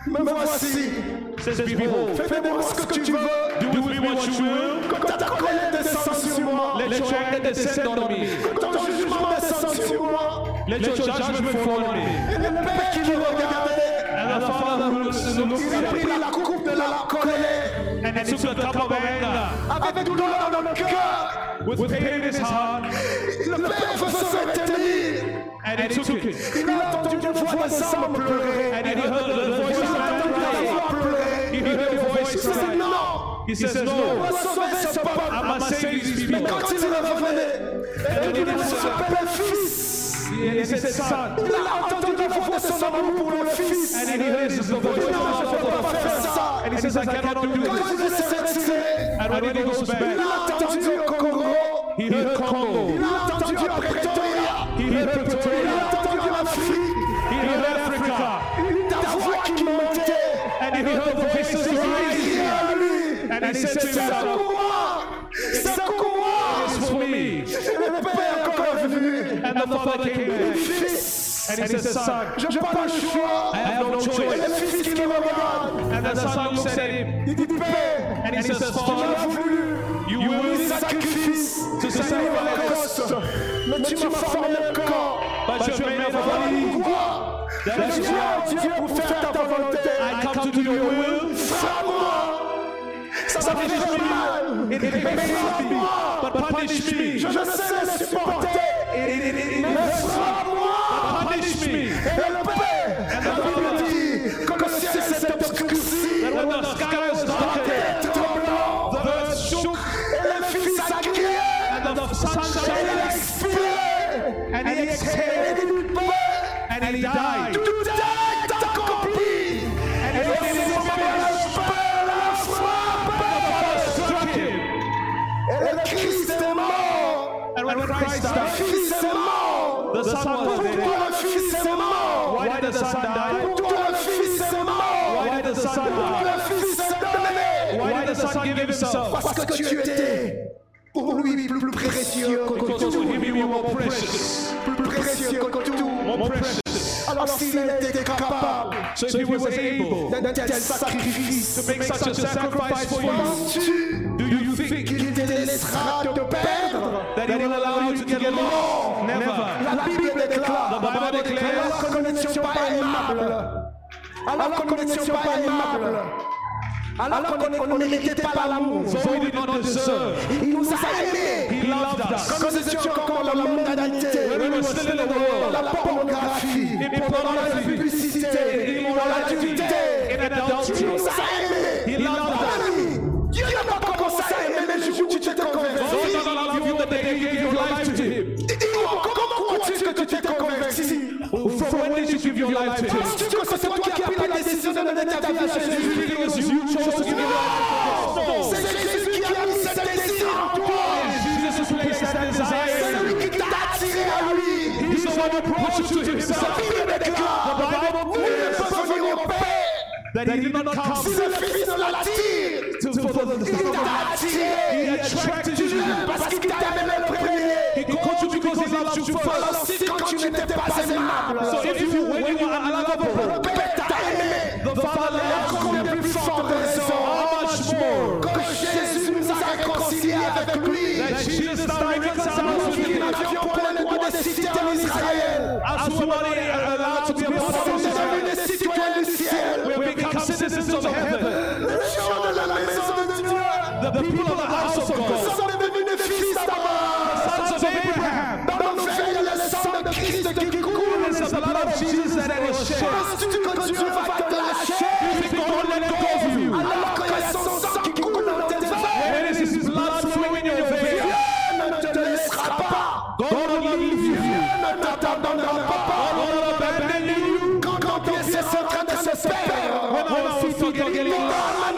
Me voici. Fais-moi ce que tu veux. do with me what you will. Quand ta colère descend sur moi, Let your descend on me. ton jugement descend sur moi. Let your judgment fall on me. Et le Père qui le regardait, And the Father who il a pris la coupe de la colère and he took a cup of anger avec douleur dans le cœur. with pain in his heart. Le Père veut se retenir. And he took it. Il a entendu une voix des hommes pleurer. And he heard the voice of a man crying. He heard the voice Il dit crying. He says, No, va sauver ce I must save these Mais people. quand il revenait, il dit ne fils. And he said, Son. Il a entendu la voix de son amour pour le fils. And he heard the voice of non, je ne peux pas faire God. ça. And he says, I cannot do Quand this. il voulait se And when he goes il back, a entendu au Congo. he heard Congo. Il a entendu à Pretoria. Il a entendu en Afrique. He heard Africa. Ta voix qui montait. And he heard the voices Il rising. And he said to himself, Secours-moi. Secours-moi. It's for me. Et le Père encore est venu. And the father came back. Fils, And he said, Son, je n'ai pas le choix. I have no Et le fils qui me regarde. And the son looks at him Il dit Père, and he says, Father, voulu. You will sacrifice. l'Holocauste. Mais tu m'as formé le corps. But you have made a body. Pourquoi Je viens Dieu pour faire ta volonté. I come to do your will. Frappe-moi. Ça m'a fait mal. It makes me Frappe-moi. but punish me. Je ne sais supporter. Mais frappe-moi. Punish me. Et le Père and he died. Accompli. And it le Père la frappe. struck him. Et le Christ est mort. And when Christ Le died, Fils est mort. the son was dead. Pourquoi le Fils est mort Why did the son die? Pourquoi le Fils est mort Why did the son Pourquoi die? le Fils est donné Why did the son give himself? Parce que tu étais pour lui plus précieux que tout. Plus précieux que tout. Alors s'il était capable So if he was able d'un tel sacrifice, to make such a sacrifice for you, do you think qu'il te laissera te perdre? that he will allow you to get lost? Never. La Bible déclare. The Bible alors que nous n'étions pas aimables, alors que nous n'étions pas aimables, alors qu'on on ne méritait pas l'amour, So il nous a aimés. Quand nous étions encore dans la mondanité, Were still in the world, la pornographie, in dans la publicité, in dans l'adultère, in adultery, nous a aimés. he loved Mon Dieu n'a pas commencé à aimer le jour où tu t'es converti. does not love you the day you gave your life to him. Dis-moi, comment crois-tu que tu t'es converti From when did you give your life to him? Penses-tu que c'est toi qui as pris la décision de donner ta vie à You Jésus think it was you? chose to give your life The brought you to himself. Bible ne peut venir au Père That he did not come si le Fils to the t'a attiré. He attracted you. Parce qu'il t'a le premier. He called you because he loved you first. si quand tu n'étais pas aimable, So if you, when you were unlovable, le Père t'a aimé. the Father loved you. plus forte raison How much more? que Jésus nous a réconciliés avec lui. That Jesus now reconciled us with Nous him. n'avions point le droit de citer en Israël. As we were not allowed to be a Nous part sommes of Israel, devenus des citoyens du ciel. we have become citizens of heaven. Les gens de la maison de Dieu. The people of the house of Nous God, sommes devenus fils d'Abraham. sons of Abraham. Dans nos veines, il y a le sang de Christ qui coule. It's the blood of Jesus that was shed. Getting back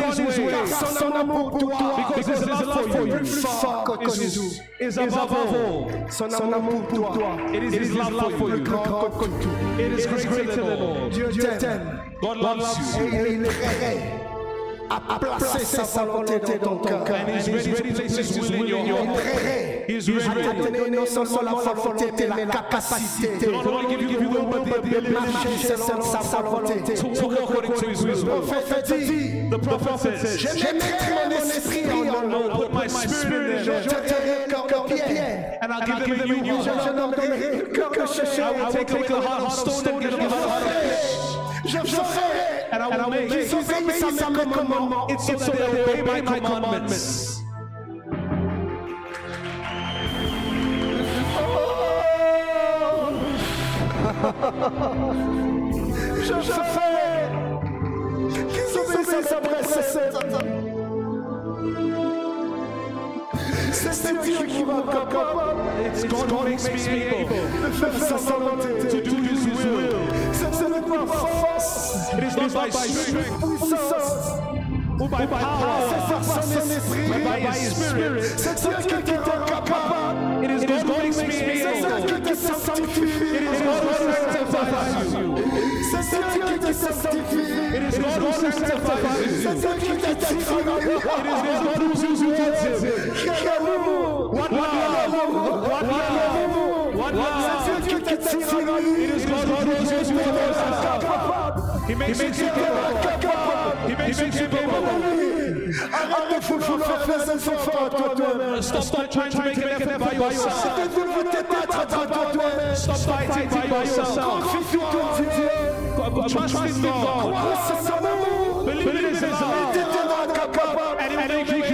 on His way. Son amour pour toi Because His love for you. Plus fort que is, tout. is above all. Son amour pour toi It is His love for you. It is greater than all. Dieu t'aime God loves you. et il est prêt à placer sa volonté dans ton cœur. And He's ready to place His will in your Il est heart. prêt He's à te ready. donner non seulement la volonté, mais la capacité Not only give you the will, but the de ability marcher selon sa volonté. to walk according to His Le will. prophète dit, The prophet says, je mettrai mon esprit en I eux. put my spirit in Je them, jeterai le cœur de pierre. and I'll give them a new Je heart. nommerai le cœur de I chair. will take away the heart of stone and give them a heart of flesh. Je ferai and I will make qu'ils obéissent à mes commandements. so that they obey my commandments. Je, je fais qu'ils obéissent à mes préceptes. C'est Dieu qui m'a capable It's God who makes me able faire sa volonté. to do His will. Ce n'est pas force, It is not by strength or by c'est power, par son esprit, but by His Spirit. C'est Dieu qui te rend capable. It is God who makes me able. Dieu qui te sanctifie. It is God who sanctifies you. C'est Dieu qui te sanctifie. It is God who sanctifies you. C'est Dieu qui te tire It is God who exalts you. What love! What love! What love! Dieu qui te tire en It is God exalts you. capable. He makes you capable. He makes you capable. Arrête de vouloir faire des efforts à toi-même. Stop, trying to make an effort by yourself. Arrête de te battre à toi-même. Stop fighting by yourself. Confie-toi en Dieu. Trust in God. Crois c'est son amour. Believe in His love. te rend capable. And He will make you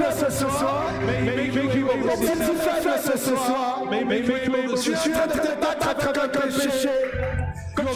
to a-t-il see. faiblesse ce soir? May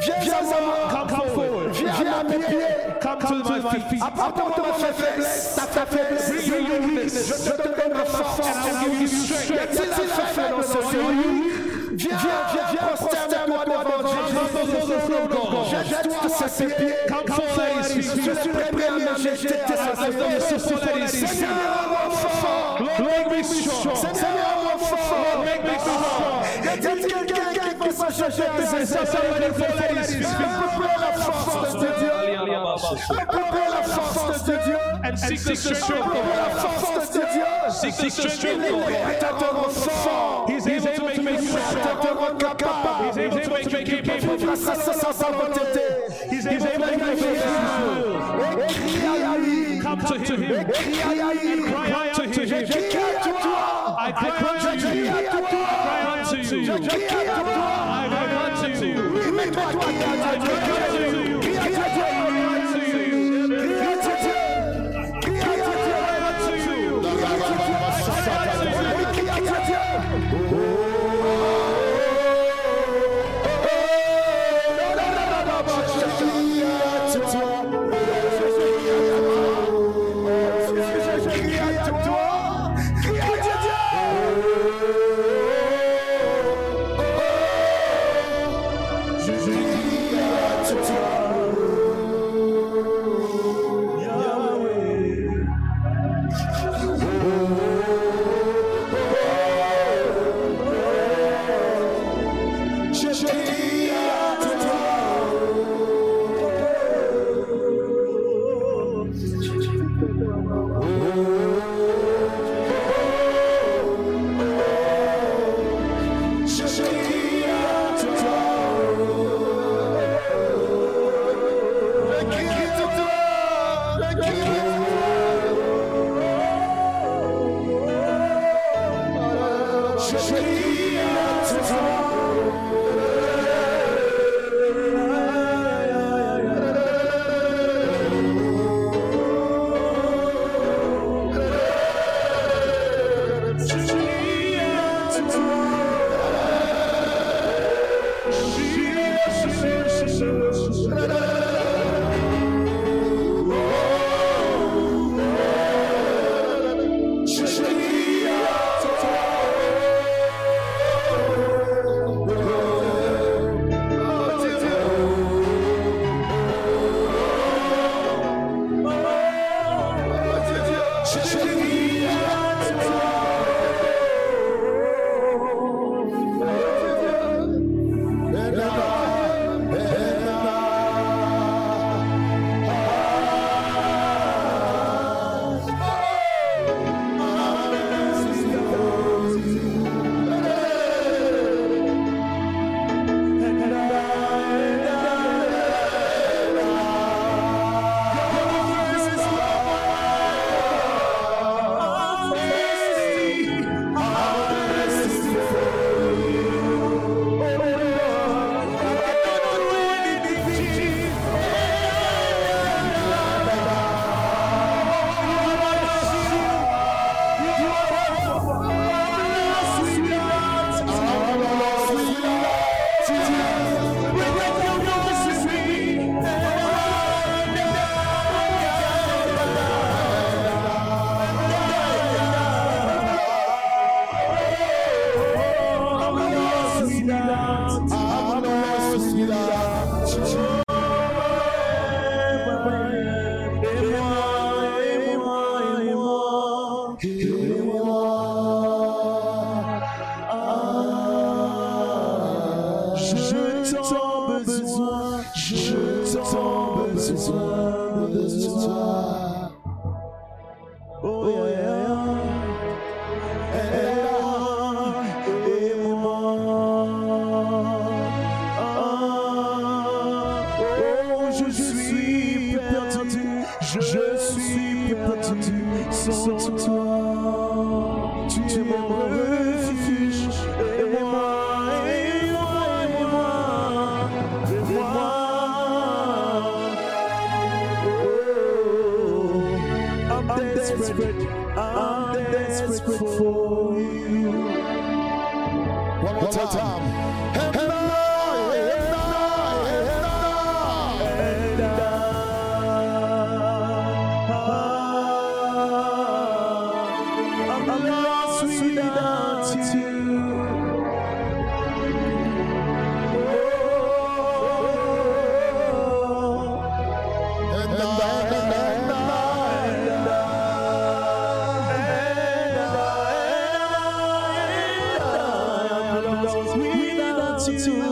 Viens. Viens à moi. Come forward. Viens à mes pieds. Come to my feet. Apporte-moi ma faiblesse. Ta faiblesse. Bring your weakness. Je te donnerai force. And give you Y strength. faible ce? Viens, viens, viens, prosterne-toi devant. Jette-toi à ses pieds. Come forward Je suis prêt à me jeter à ses pieds. Seigneur, rends-moi fort. Lord, make me strong. Seigneur, rends-moi fort. Make me strong. Y a-t-il quelqu'un qui peut se jeter à ses pieds? Somebody fall at His feet. Implore la force de Dieu. Implore la force de Dieu. And seek the strength of Implore God. la force de Dieu. Seek the strength of Il est God. prêt à te rendre fort. He's able to make me Il est prêt à strong. te rendre capable. He's able to make me capable. Grâce à sa sa volonté. He's able to make me capable. Et crie à lui. Come to Him. Crie à lui. Cry out to Him. Je crie à toi. I cry unto Je crie you. à toi. Cry unto you. Without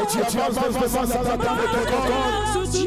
Et tu avances Jesus, un certain Jesus, de ton Jesus.